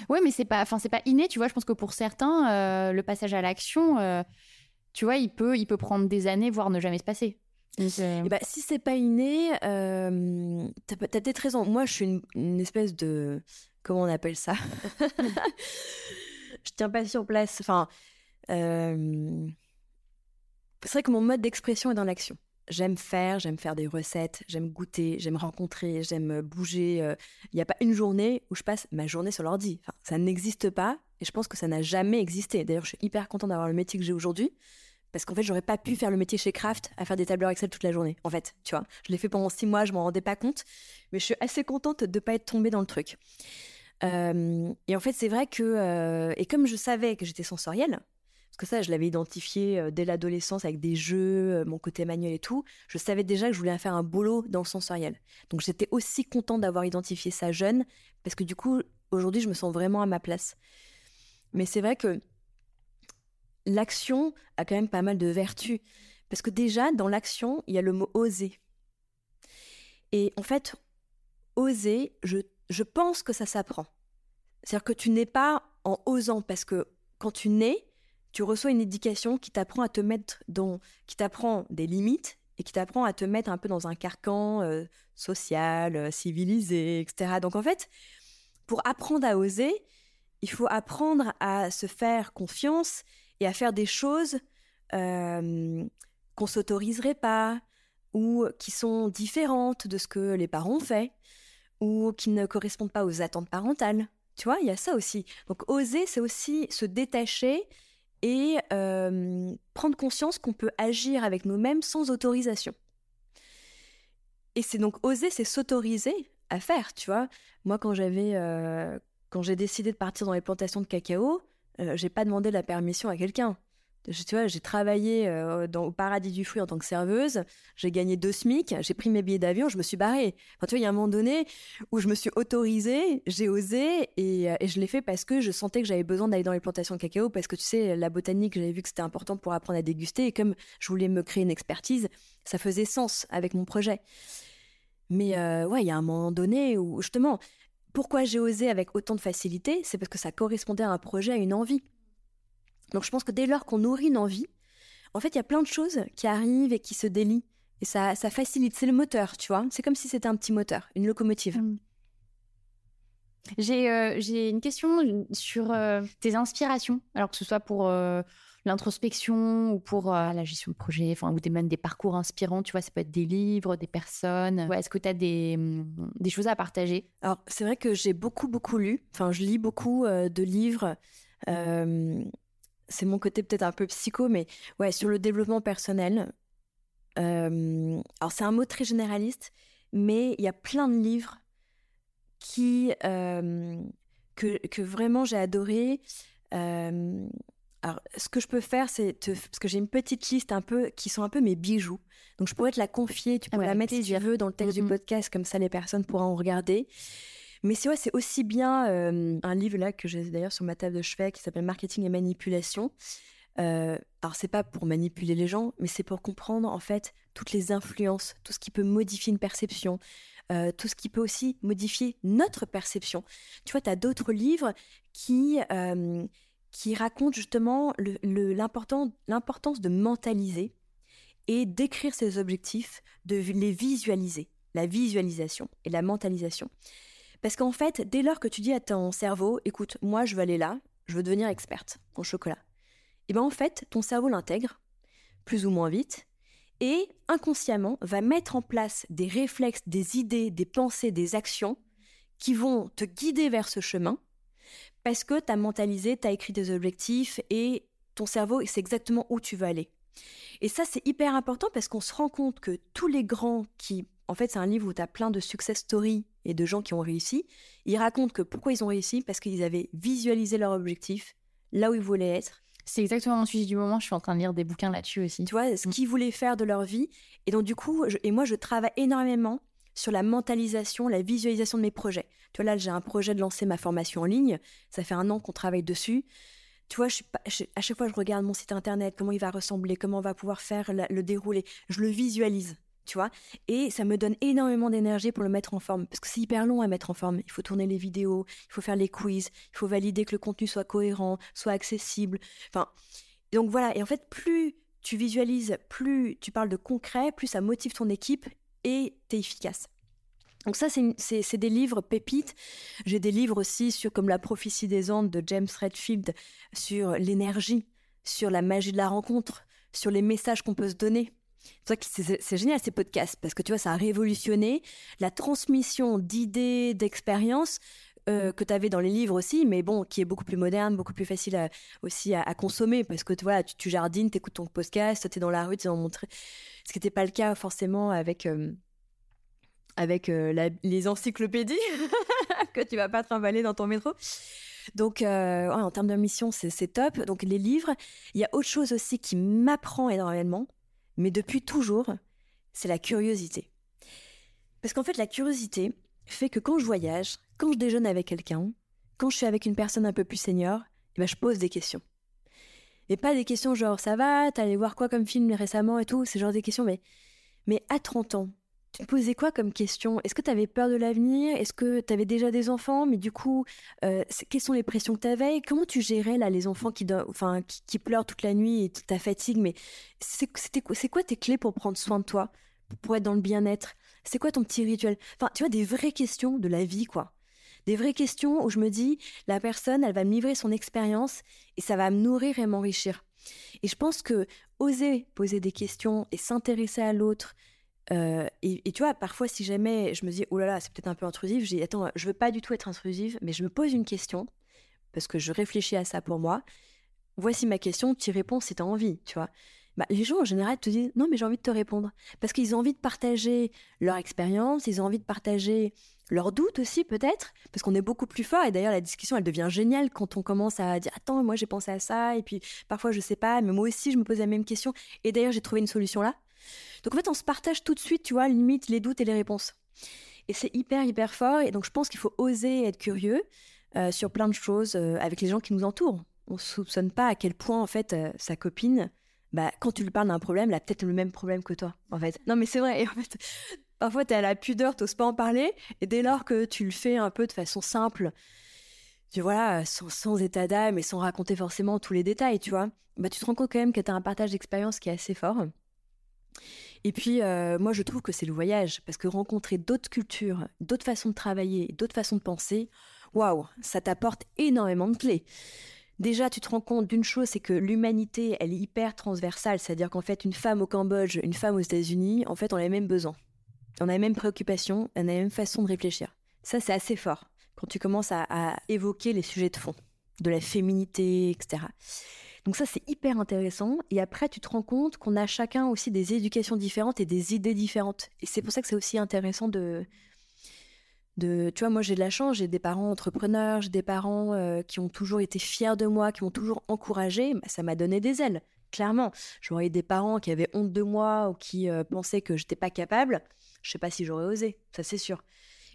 Ouais, mais c'est pas, enfin, c'est pas inné, tu vois. Je pense que pour certains, euh, le passage à l'action, euh, tu vois, il peut, il peut prendre des années, voire ne jamais se passer. Et eh bah, si c'est pas inné, euh, t'as, as peut-être raison. Moi, je suis une, espèce de, comment on appelle ça? Je tiens pas sur place. Enfin, euh, c'est vrai que mon mode d'expression est dans l'action. J'aime faire, j'aime faire des recettes, j'aime goûter, j'aime rencontrer, j'aime bouger. Il n'y a pas une journée où je passe ma journée sur l'ordi. Ça n'existe pas et je pense que ça n'a jamais existé. D'ailleurs, je suis hyper contente d'avoir le métier que j'ai aujourd'hui parce qu'en fait, j'aurais pas pu faire le métier chez Kraft à faire des tableurs Excel toute la journée. En fait, tu vois, je l'ai fait pendant six mois, je m'en rendais pas compte, mais je suis assez contente de pas être tombée dans le truc. Euh, et en fait, c'est vrai que, euh, et comme je savais que j'étais sensorielle, que ça, je l'avais identifié euh, dès l'adolescence avec des jeux, mon côté manuel et tout, je savais déjà que je voulais faire un boulot dans le sensoriel. Donc j'étais aussi contente d'avoir identifié ça jeune, parce que du coup, aujourd'hui, je me sens vraiment à ma place. Mais c'est vrai que l'action a quand même pas mal de vertus. Parce que déjà, dans l'action, il y a le mot oser. Et en fait, oser, je, je pense que ça s'apprend. C'est-à-dire que tu n'es pas en osant, parce que quand tu nais, tu reçois une éducation qui t'apprend à te mettre dans, qui t'apprend des limites et qui t'apprend à te mettre un peu dans un carcan euh, social, euh, civilisé, etc. Donc en fait, pour apprendre à oser, il faut apprendre à se faire confiance et à faire des choses euh, qu'on s'autoriserait pas ou qui sont différentes de ce que les parents ont fait ou qui ne correspondent pas aux attentes parentales. Tu vois, il y a ça aussi. Donc oser, c'est aussi se détacher et euh, prendre conscience qu'on peut agir avec nous-mêmes sans autorisation. Et c'est donc oser, c'est s'autoriser à faire, tu vois. Moi, quand j'avais, euh, quand j'ai décidé de partir dans les plantations de cacao, euh, j'ai pas demandé la permission à quelqu'un. Tu vois, j'ai travaillé euh, dans, au paradis du fruit en tant que serveuse, j'ai gagné deux SMIC, j'ai pris mes billets d'avion, je me suis barrée. Enfin, tu vois, il y a un moment donné où je me suis autorisée, j'ai osé et, euh, et je l'ai fait parce que je sentais que j'avais besoin d'aller dans les plantations de cacao parce que tu sais, la botanique, j'avais vu que c'était important pour apprendre à déguster et comme je voulais me créer une expertise, ça faisait sens avec mon projet. Mais ouais, il y a un moment donné où justement, pourquoi j'ai osé avec autant de facilité C'est parce que ça correspondait à un projet, à une envie. Donc je pense que dès lors qu'on nourrit une envie, en fait, il y a plein de choses qui arrivent et qui se délient. Et ça, ça facilite. C'est le moteur, tu vois. C'est comme si c'était un petit moteur, une locomotive. Mmh. Euh, j'ai une question sur euh, tes inspirations, alors que ce soit pour euh, l'introspection ou pour la gestion de projet, enfin, ou même des parcours inspirants, tu vois, ça peut être des livres, des personnes. Ouais, Est-ce que tu as des, mm, des, choses à partager? Alors, c'est vrai que j'ai beaucoup, beaucoup lu. Enfin, je lis beaucoup de livres. Euh, c'est mon côté peut-être un peu psycho, mais ouais, sur le développement personnel. alors, c'est un mot très généraliste, mais il y a plein de livres qui, que, que, vraiment j'ai adoré. Alors, ce que je peux faire, c'est te... parce que j'ai une petite liste un peu qui sont un peu mes bijoux. Donc, je pourrais te la confier, tu peux la mettre si tu veux dans le texte du podcast, comme ça les personnes pourront en regarder. Mais c'est c'est aussi bien euh, un livre là que j'ai d'ailleurs sur ma table de chevet qui s'appelle Marketing et manipulation. Euh, alors c'est pas pour manipuler les gens, mais c'est pour comprendre en fait toutes les influences, tout ce qui peut modifier une perception, euh, tout ce qui peut aussi modifier notre perception. Tu vois, tu as d'autres livres qui euh, qui raconte justement l'importance de mentaliser et d'écrire ses objectifs, de les visualiser, la visualisation et la mentalisation. Parce qu'en fait, dès lors que tu dis à ton cerveau, écoute, moi je veux aller là, je veux devenir experte en chocolat, et bien en fait, ton cerveau l'intègre, plus ou moins vite, et inconsciemment va mettre en place des réflexes, des idées, des pensées, des actions qui vont te guider vers ce chemin parce que tu as mentalisé, tu as écrit des objectifs et ton cerveau sait exactement où tu veux aller. Et ça, c'est hyper important parce qu'on se rend compte que tous les grands qui... En fait, c'est un livre où tu as plein de success stories et de gens qui ont réussi. Ils racontent que pourquoi ils ont réussi Parce qu'ils avaient visualisé leur objectif, là où ils voulaient être. C'est exactement mon sujet du moment. Je suis en train de lire des bouquins là-dessus aussi. Tu vois, ce mm. qu'ils voulaient faire de leur vie. Et donc, du coup, et moi, je travaille énormément sur la mentalisation, la visualisation de mes projets. Tu vois, là, j'ai un projet de lancer ma formation en ligne. Ça fait un an qu'on travaille dessus. Tu vois, je à chaque fois, je regarde mon site internet, comment il va ressembler, comment on va pouvoir faire le dérouler. Je le visualise, Et ça me donne énormément d'énergie pour le mettre en forme. Parce que c'est hyper long à mettre en forme. Il faut tourner les vidéos, il faut faire les quiz, il faut valider que le contenu soit cohérent, soit accessible. Enfin, donc voilà. Et en fait, plus tu visualises, plus tu parles de concret, plus ça motive ton équipe et t'es efficace. Donc ça, c'est des livres pépites. J'ai des livres aussi sur comme La prophétie des ondes de James Redfield, sur l'énergie, sur la magie de la rencontre, sur les messages qu'on peut se donner. C'est génial ces podcasts parce que tu vois, ça a révolutionné la transmission d'idées, d'expériences euh, que tu avais dans les livres aussi, mais bon, qui est beaucoup plus moderne, beaucoup plus facile aussi à, consommer parce que vois, tu, tu jardines, tu écoutes ton podcast, tu es dans la rue, tu en montrer. Ce qui n'était pas le cas forcément avec. Euh, avec euh, les encyclopédies que tu vas pas trimballer dans ton métro. Donc, en termes de mission, c'est top. Donc, les livres. Il y a autre chose aussi qui m'apprend énormément, mais depuis toujours, c'est la curiosité. Parce qu'en fait, la curiosité fait que quand je voyage, quand je déjeune avec quelqu'un, quand je suis avec une personne un peu plus senior, eh ben, je pose des questions. Et pas des questions genre ça va, t'es allé voir quoi comme film récemment et tout, c'est genre des questions, mais, mais à 30 ans, tu posais quoi comme question? Est-ce que tu avais peur de l'avenir? Est-ce que tu avais déjà des enfants? Mais du coup, euh, quelles sont les pressions que tu avais Comment tu gérais là les enfants qui, qui, pleurent toute la nuit et ta fatigue Mais c'est quoi tes clés pour prendre soin de toi? Pour être dans le bien-être? C'est quoi ton petit rituel? Enfin, tu vois, des vraies questions de la vie, quoi. Des vraies questions où je me dis, la personne, elle va me livrer son expérience et ça va me nourrir et m'enrichir. Et je pense que oser poser des questions et s'intéresser à l'autre, euh, et, tu vois, parfois, si jamais je me dis, oh là là, c'est peut-être un peu intrusif, je dis, attends, je veux pas du tout être intrusive, mais je me pose une question, parce que je réfléchis à ça pour moi. Voici ma question, tu réponds si tu as envie, tu vois. Bah, les gens en général te disent non mais j'ai envie de te répondre parce qu'ils ont envie de partager leur expérience, ils ont envie de partager leurs doutes aussi peut-être parce qu'on est beaucoup plus fort et d'ailleurs la discussion elle devient géniale quand on commence à dire attends moi j'ai pensé à ça et puis parfois je sais pas mais moi aussi je me pose la même question et d'ailleurs j'ai trouvé une solution là donc en fait, on se partage tout de suite, tu vois, limite les doutes et les réponses. Et c'est hyper, hyper fort. Et donc je pense qu'il faut oser être curieux euh, sur plein de choses euh, avec les gens qui nous entourent. On ne soupçonne pas à quel point, en fait, euh, sa copine, bah, quand tu lui parles d'un problème, elle a peut-être le même problème que toi, en fait. Non, mais c'est vrai. Et en fait, parfois, tu à la pudeur, tu pas en parler. Et dès lors que tu le fais un peu de façon simple, tu sans, sans état d'âme et sans raconter forcément tous les détails, tu vois, bah, tu te rends compte quand même que tu as un partage d'expérience qui est assez fort. Et puis, euh, moi, je trouve que c'est le voyage, parce que rencontrer d'autres cultures, d'autres façons de travailler, d'autres façons de penser, waouh, ça t'apporte énormément de clés. Déjà, tu te rends compte d'une chose, c'est que l'humanité, elle est hyper transversale, c'est-à-dire qu'en fait, une femme au Cambodge, une femme aux États-Unis, en fait, on a les mêmes besoins, on a les mêmes préoccupations, on a la même façon de réfléchir. Ça, c'est assez fort quand tu commences à évoquer les sujets de fond, de la féminité, etc. Donc ça, c'est hyper intéressant. Et après, tu te rends compte qu'on a chacun aussi des éducations différentes et des idées différentes. Et c'est pour ça que c'est aussi intéressant de... de... Tu vois, moi, j'ai de la chance, j'ai des parents entrepreneurs, j'ai des parents euh, qui ont toujours été fiers de moi, qui m'ont toujours encouragé. Bah, ça m'a donné des ailes, clairement. J'aurais eu des parents qui avaient honte de moi ou qui euh, pensaient que j'étais pas capable. Je sais pas si j'aurais osé, ça c'est sûr.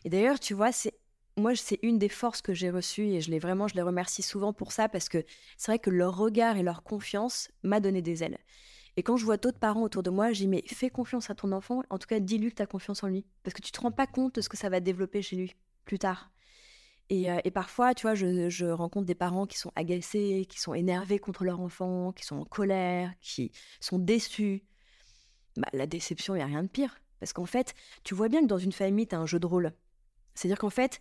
Et d'ailleurs, tu vois, c'est moi, c'est une des forces que j'ai reçues et je les vraiment, je les remercie souvent pour ça parce que c'est vrai que leur regard et leur confiance m'a donné des ailes. Et quand je vois d'autres parents autour de moi, dis mais fais confiance à ton enfant, en tout cas dis-lui que tu as confiance en lui parce que tu te rends pas compte de ce que ça va développer chez lui plus tard. Et, euh, parfois, tu vois, je, rencontre des parents qui sont agacés, qui sont énervés contre leur enfant, qui sont en colère, qui sont déçus. Bah, la déception, il n'y a rien de pire. Parce qu'en fait, tu vois bien que dans une famille, tu as un jeu de rôle. C'est-à-dire qu'en fait,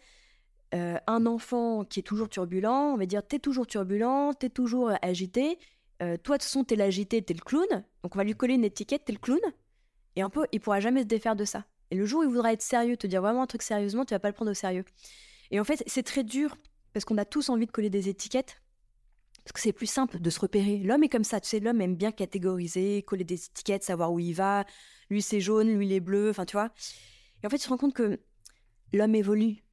euh, un enfant qui est toujours turbulent, on va dire t'es toujours turbulent, t'es toujours euh, agité. Euh, toi, de toute façon, t'es l'agité, t'es le clown. Donc on va lui coller une étiquette, t'es le clown. Et un peu, il pourra jamais se défaire de ça. Et le jour où il voudra être sérieux, te dire vraiment un truc sérieusement, tu vas pas le prendre au sérieux. Et en fait, c'est très dur parce qu'on a tous envie de coller des étiquettes. Parce que c'est plus simple de se repérer. L'homme est comme ça, tu sais, l'homme aime bien catégoriser, coller des étiquettes, savoir où il va. Lui, c'est jaune, lui, il est bleu, enfin, tu vois. Et en fait, tu te rends compte que l'homme évolue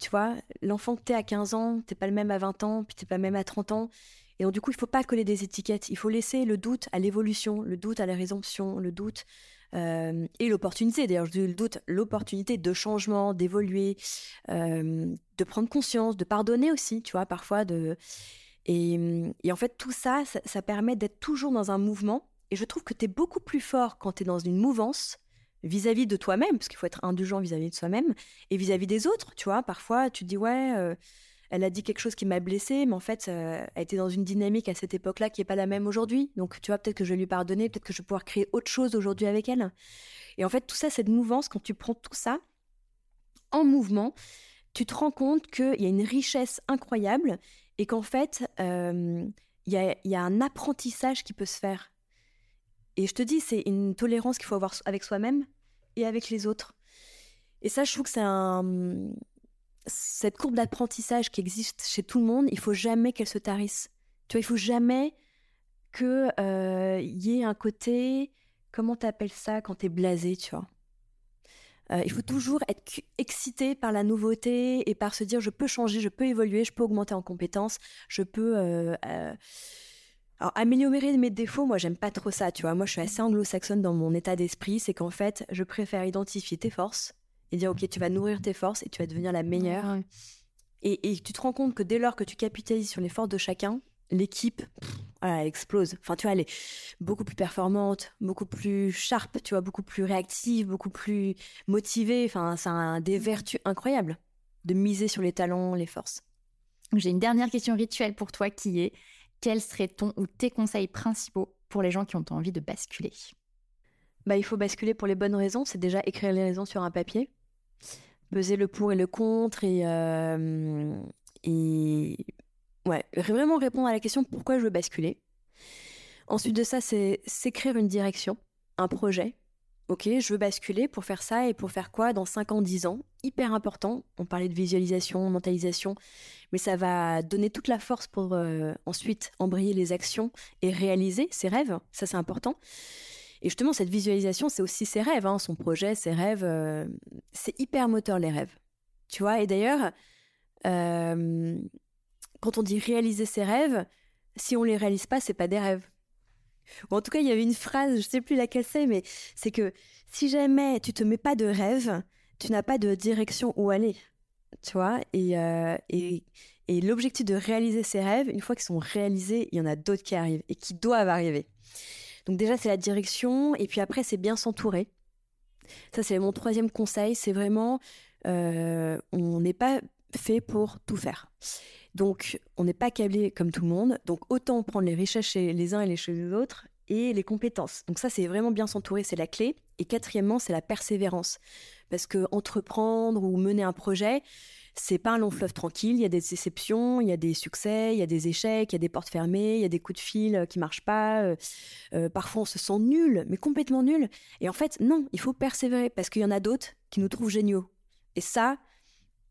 tu vois, l'enfant que t'es à 15 ans, t'es pas le même à 20 ans, puis t'es pas le même à 30 ans. Et donc, du coup, il faut pas coller des étiquettes. Il faut laisser le doute à l'évolution, le doute à la résomption, le doute euh, et l'opportunité. D'ailleurs, je dis le doute, l'opportunité de changement, d'évoluer, euh, de prendre conscience, de pardonner aussi, tu vois, parfois. De... Et, en fait, tout ça, ça, ça permet d'être toujours dans un mouvement. Et je trouve que tu es beaucoup plus fort quand tu es dans une mouvance vis-à-vis de toi-même, parce qu'il faut être indulgent vis-à-vis de soi-même, et vis-à-vis des autres, tu vois. Parfois, tu te dis, ouais, euh, elle a dit quelque chose qui m'a blessé, mais en fait, euh, elle était dans une dynamique à cette époque-là qui n'est pas la même aujourd'hui. Donc, tu vois, peut-être que je vais lui pardonner, peut-être que je vais pouvoir créer autre chose aujourd'hui avec elle. Et en fait, tout ça, cette mouvance, quand tu prends tout ça, en mouvement, tu te rends compte qu'il y a une richesse incroyable et qu'en fait, euh, il y, a, un apprentissage qui peut se faire. Et je te dis, c'est une tolérance qu'il faut avoir avec soi-même et avec les autres. Et ça, je trouve que c'est un... Cette courbe d'apprentissage qui existe chez tout le monde, il faut jamais qu'elle se tarisse. Tu vois, il faut jamais qu'il euh, y ait un côté... Comment t'appelles ça quand t'es blasé, tu vois? Euh, il faut toujours être excité par la nouveauté et par se dire je peux changer, je peux évoluer, je peux augmenter en compétences, je peux euh, euh, alors, améliorer mes défauts, moi, j'aime pas trop ça, tu vois. Moi, je suis assez anglo-saxonne dans mon état d'esprit. C'est qu'en fait, je préfère identifier tes forces et dire, OK, tu vas nourrir tes forces et tu vas devenir la meilleure. Et, et, tu te rends compte que dès lors que tu capitalises sur les forces de chacun, l'équipe, elle explose. Enfin, tu vois, elle est beaucoup plus performante, beaucoup plus sharp, tu vois, beaucoup plus réactive, beaucoup plus motivée. Enfin, ça a des vertus incroyables de miser sur les talents, les forces. J'ai une dernière question rituelle pour toi qui est quels seraient ton ou tes conseils principaux pour les gens qui ont envie de basculer? Bah, Il faut basculer pour les bonnes raisons. C'est déjà écrire les raisons sur un papier, peser le pour et le contre et, euh, et Ouais, vraiment répondre à la question pourquoi je veux basculer. Ensuite de ça, c'est s'écrire une direction, un projet. Ok, je veux basculer pour faire ça et pour faire quoi dans 5 ans, 10 ans? Hyper important. On parlait de visualisation, mentalisation, mais ça va donner toute la force pour euh, ensuite embrayer les actions et réaliser ses rêves. Ça, c'est important. Et justement, cette visualisation, c'est aussi ses rêves, hein, son projet, ses rêves. Euh, c'est hyper moteur, les rêves. Tu vois, et d'ailleurs, euh, quand on dit réaliser ses rêves, si on les réalise pas, c'est pas des rêves. Ou en tout cas, il y avait une phrase, je sais plus laquelle c'est, mais c'est que si jamais tu te mets pas de rêve, tu n'as pas de direction où aller. Tu vois? Euh, et, et, l'objectif de réaliser ses rêves, une fois qu'ils sont réalisés, il y en a d'autres qui arrivent et qui doivent arriver. Donc déjà, c'est la direction, et puis après, c'est bien s'entourer. Ça, c'est mon troisième conseil, c'est vraiment, euh, on n'est pas fait pour tout faire. Donc, on n'est pas câblé comme tout le monde. Donc, autant prendre les richesses chez les uns et les chez autres et les compétences. Donc, ça, c'est vraiment bien s'entourer, c'est la clé. Et quatrièmement, c'est la persévérance. Parce que entreprendre ou mener un projet, c'est pas un long fleuve tranquille. Il y a des déceptions, il y a des succès, il y a des échecs, il y a des portes fermées, il y a des coups de fil euh, qui marchent pas. Euh, euh, parfois, on se sent nul, mais complètement nul. Et en fait, non, il faut persévérer parce qu'il y en a d'autres qui nous trouvent géniaux. Et ça,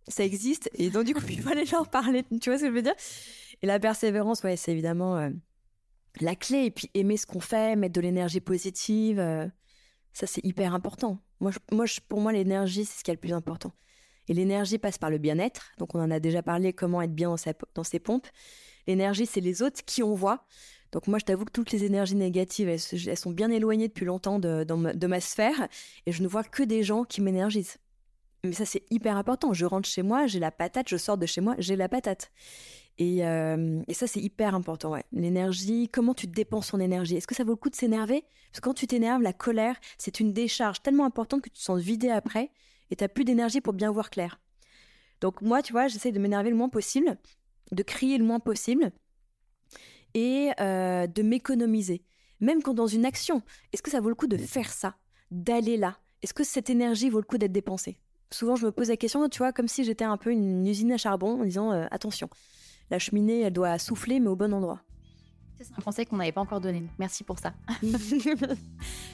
ça existe. Et donc, du coup, il aller leur parler. Tu vois ce que je veux dire? Et la persévérance, ouais, c'est évidemment euh, la clé. Et puis, aimer ce qu'on fait, mettre de l'énergie positive, euh, ça, c'est hyper important. Moi, moi pour moi, l'énergie, c'est ce qui est le plus important. Et l'énergie passe par le bien-être. Donc, on en a déjà parlé, comment être bien dans, ses pompes. L'énergie, c'est les autres qui on voit. Donc moi, je t'avoue que toutes les énergies négatives, elles, sont bien éloignées depuis longtemps de ma sphère, et je ne vois que des gens qui m'énergisent. Mais ça, c'est hyper important. Je rentre chez moi, j'ai la patate, je sors de chez moi, j'ai la patate. Et, euh, et ça, c'est hyper important, ouais. L'énergie, comment tu dépenses ton énergie? Est-ce que ça vaut le coup de s'énerver? Parce que quand tu t'énerves, la colère, c'est une décharge tellement importante que tu te sens vidé après et tu n'as plus d'énergie pour bien voir clair. Donc moi, tu vois, j'essaie de m'énerver le moins possible, de crier le moins possible et euh, de m'économiser. Même quand dans une action, est-ce que ça vaut le coup de faire ça? D'aller là? Est-ce que cette énergie vaut le coup d'être dépensée? Souvent je me pose la question, tu vois, comme si j'étais un peu une usine à charbon en disant euh, attention, la cheminée elle doit souffler mais au bon endroit. C'est un conseil qu'on n'avait pas encore donné. Merci pour ça.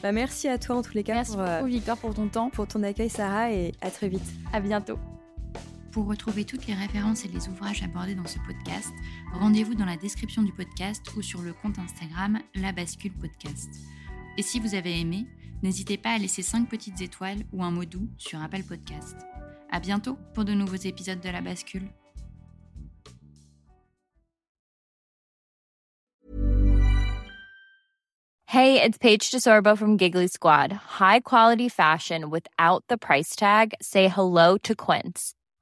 bah, merci à toi en tous les cas. Merci pour, beaucoup, euh, Victoire, pour ton temps. Pour ton accueil, Sarah, et à très vite. À bientôt. Pour retrouver toutes les références et les ouvrages abordés dans ce podcast, rendez-vous dans la description du podcast ou sur le compte Instagram La Bascule Podcast. Et si vous avez aimé, N'hésitez pas à laisser 5 petites étoiles ou un mot doux sur Apple Podcast. À bientôt pour de nouveaux épisodes de La Bascule. Hey, it's Paige DeSorbo from Giggly Squad. High quality fashion without the price tag. Say hello to Quince.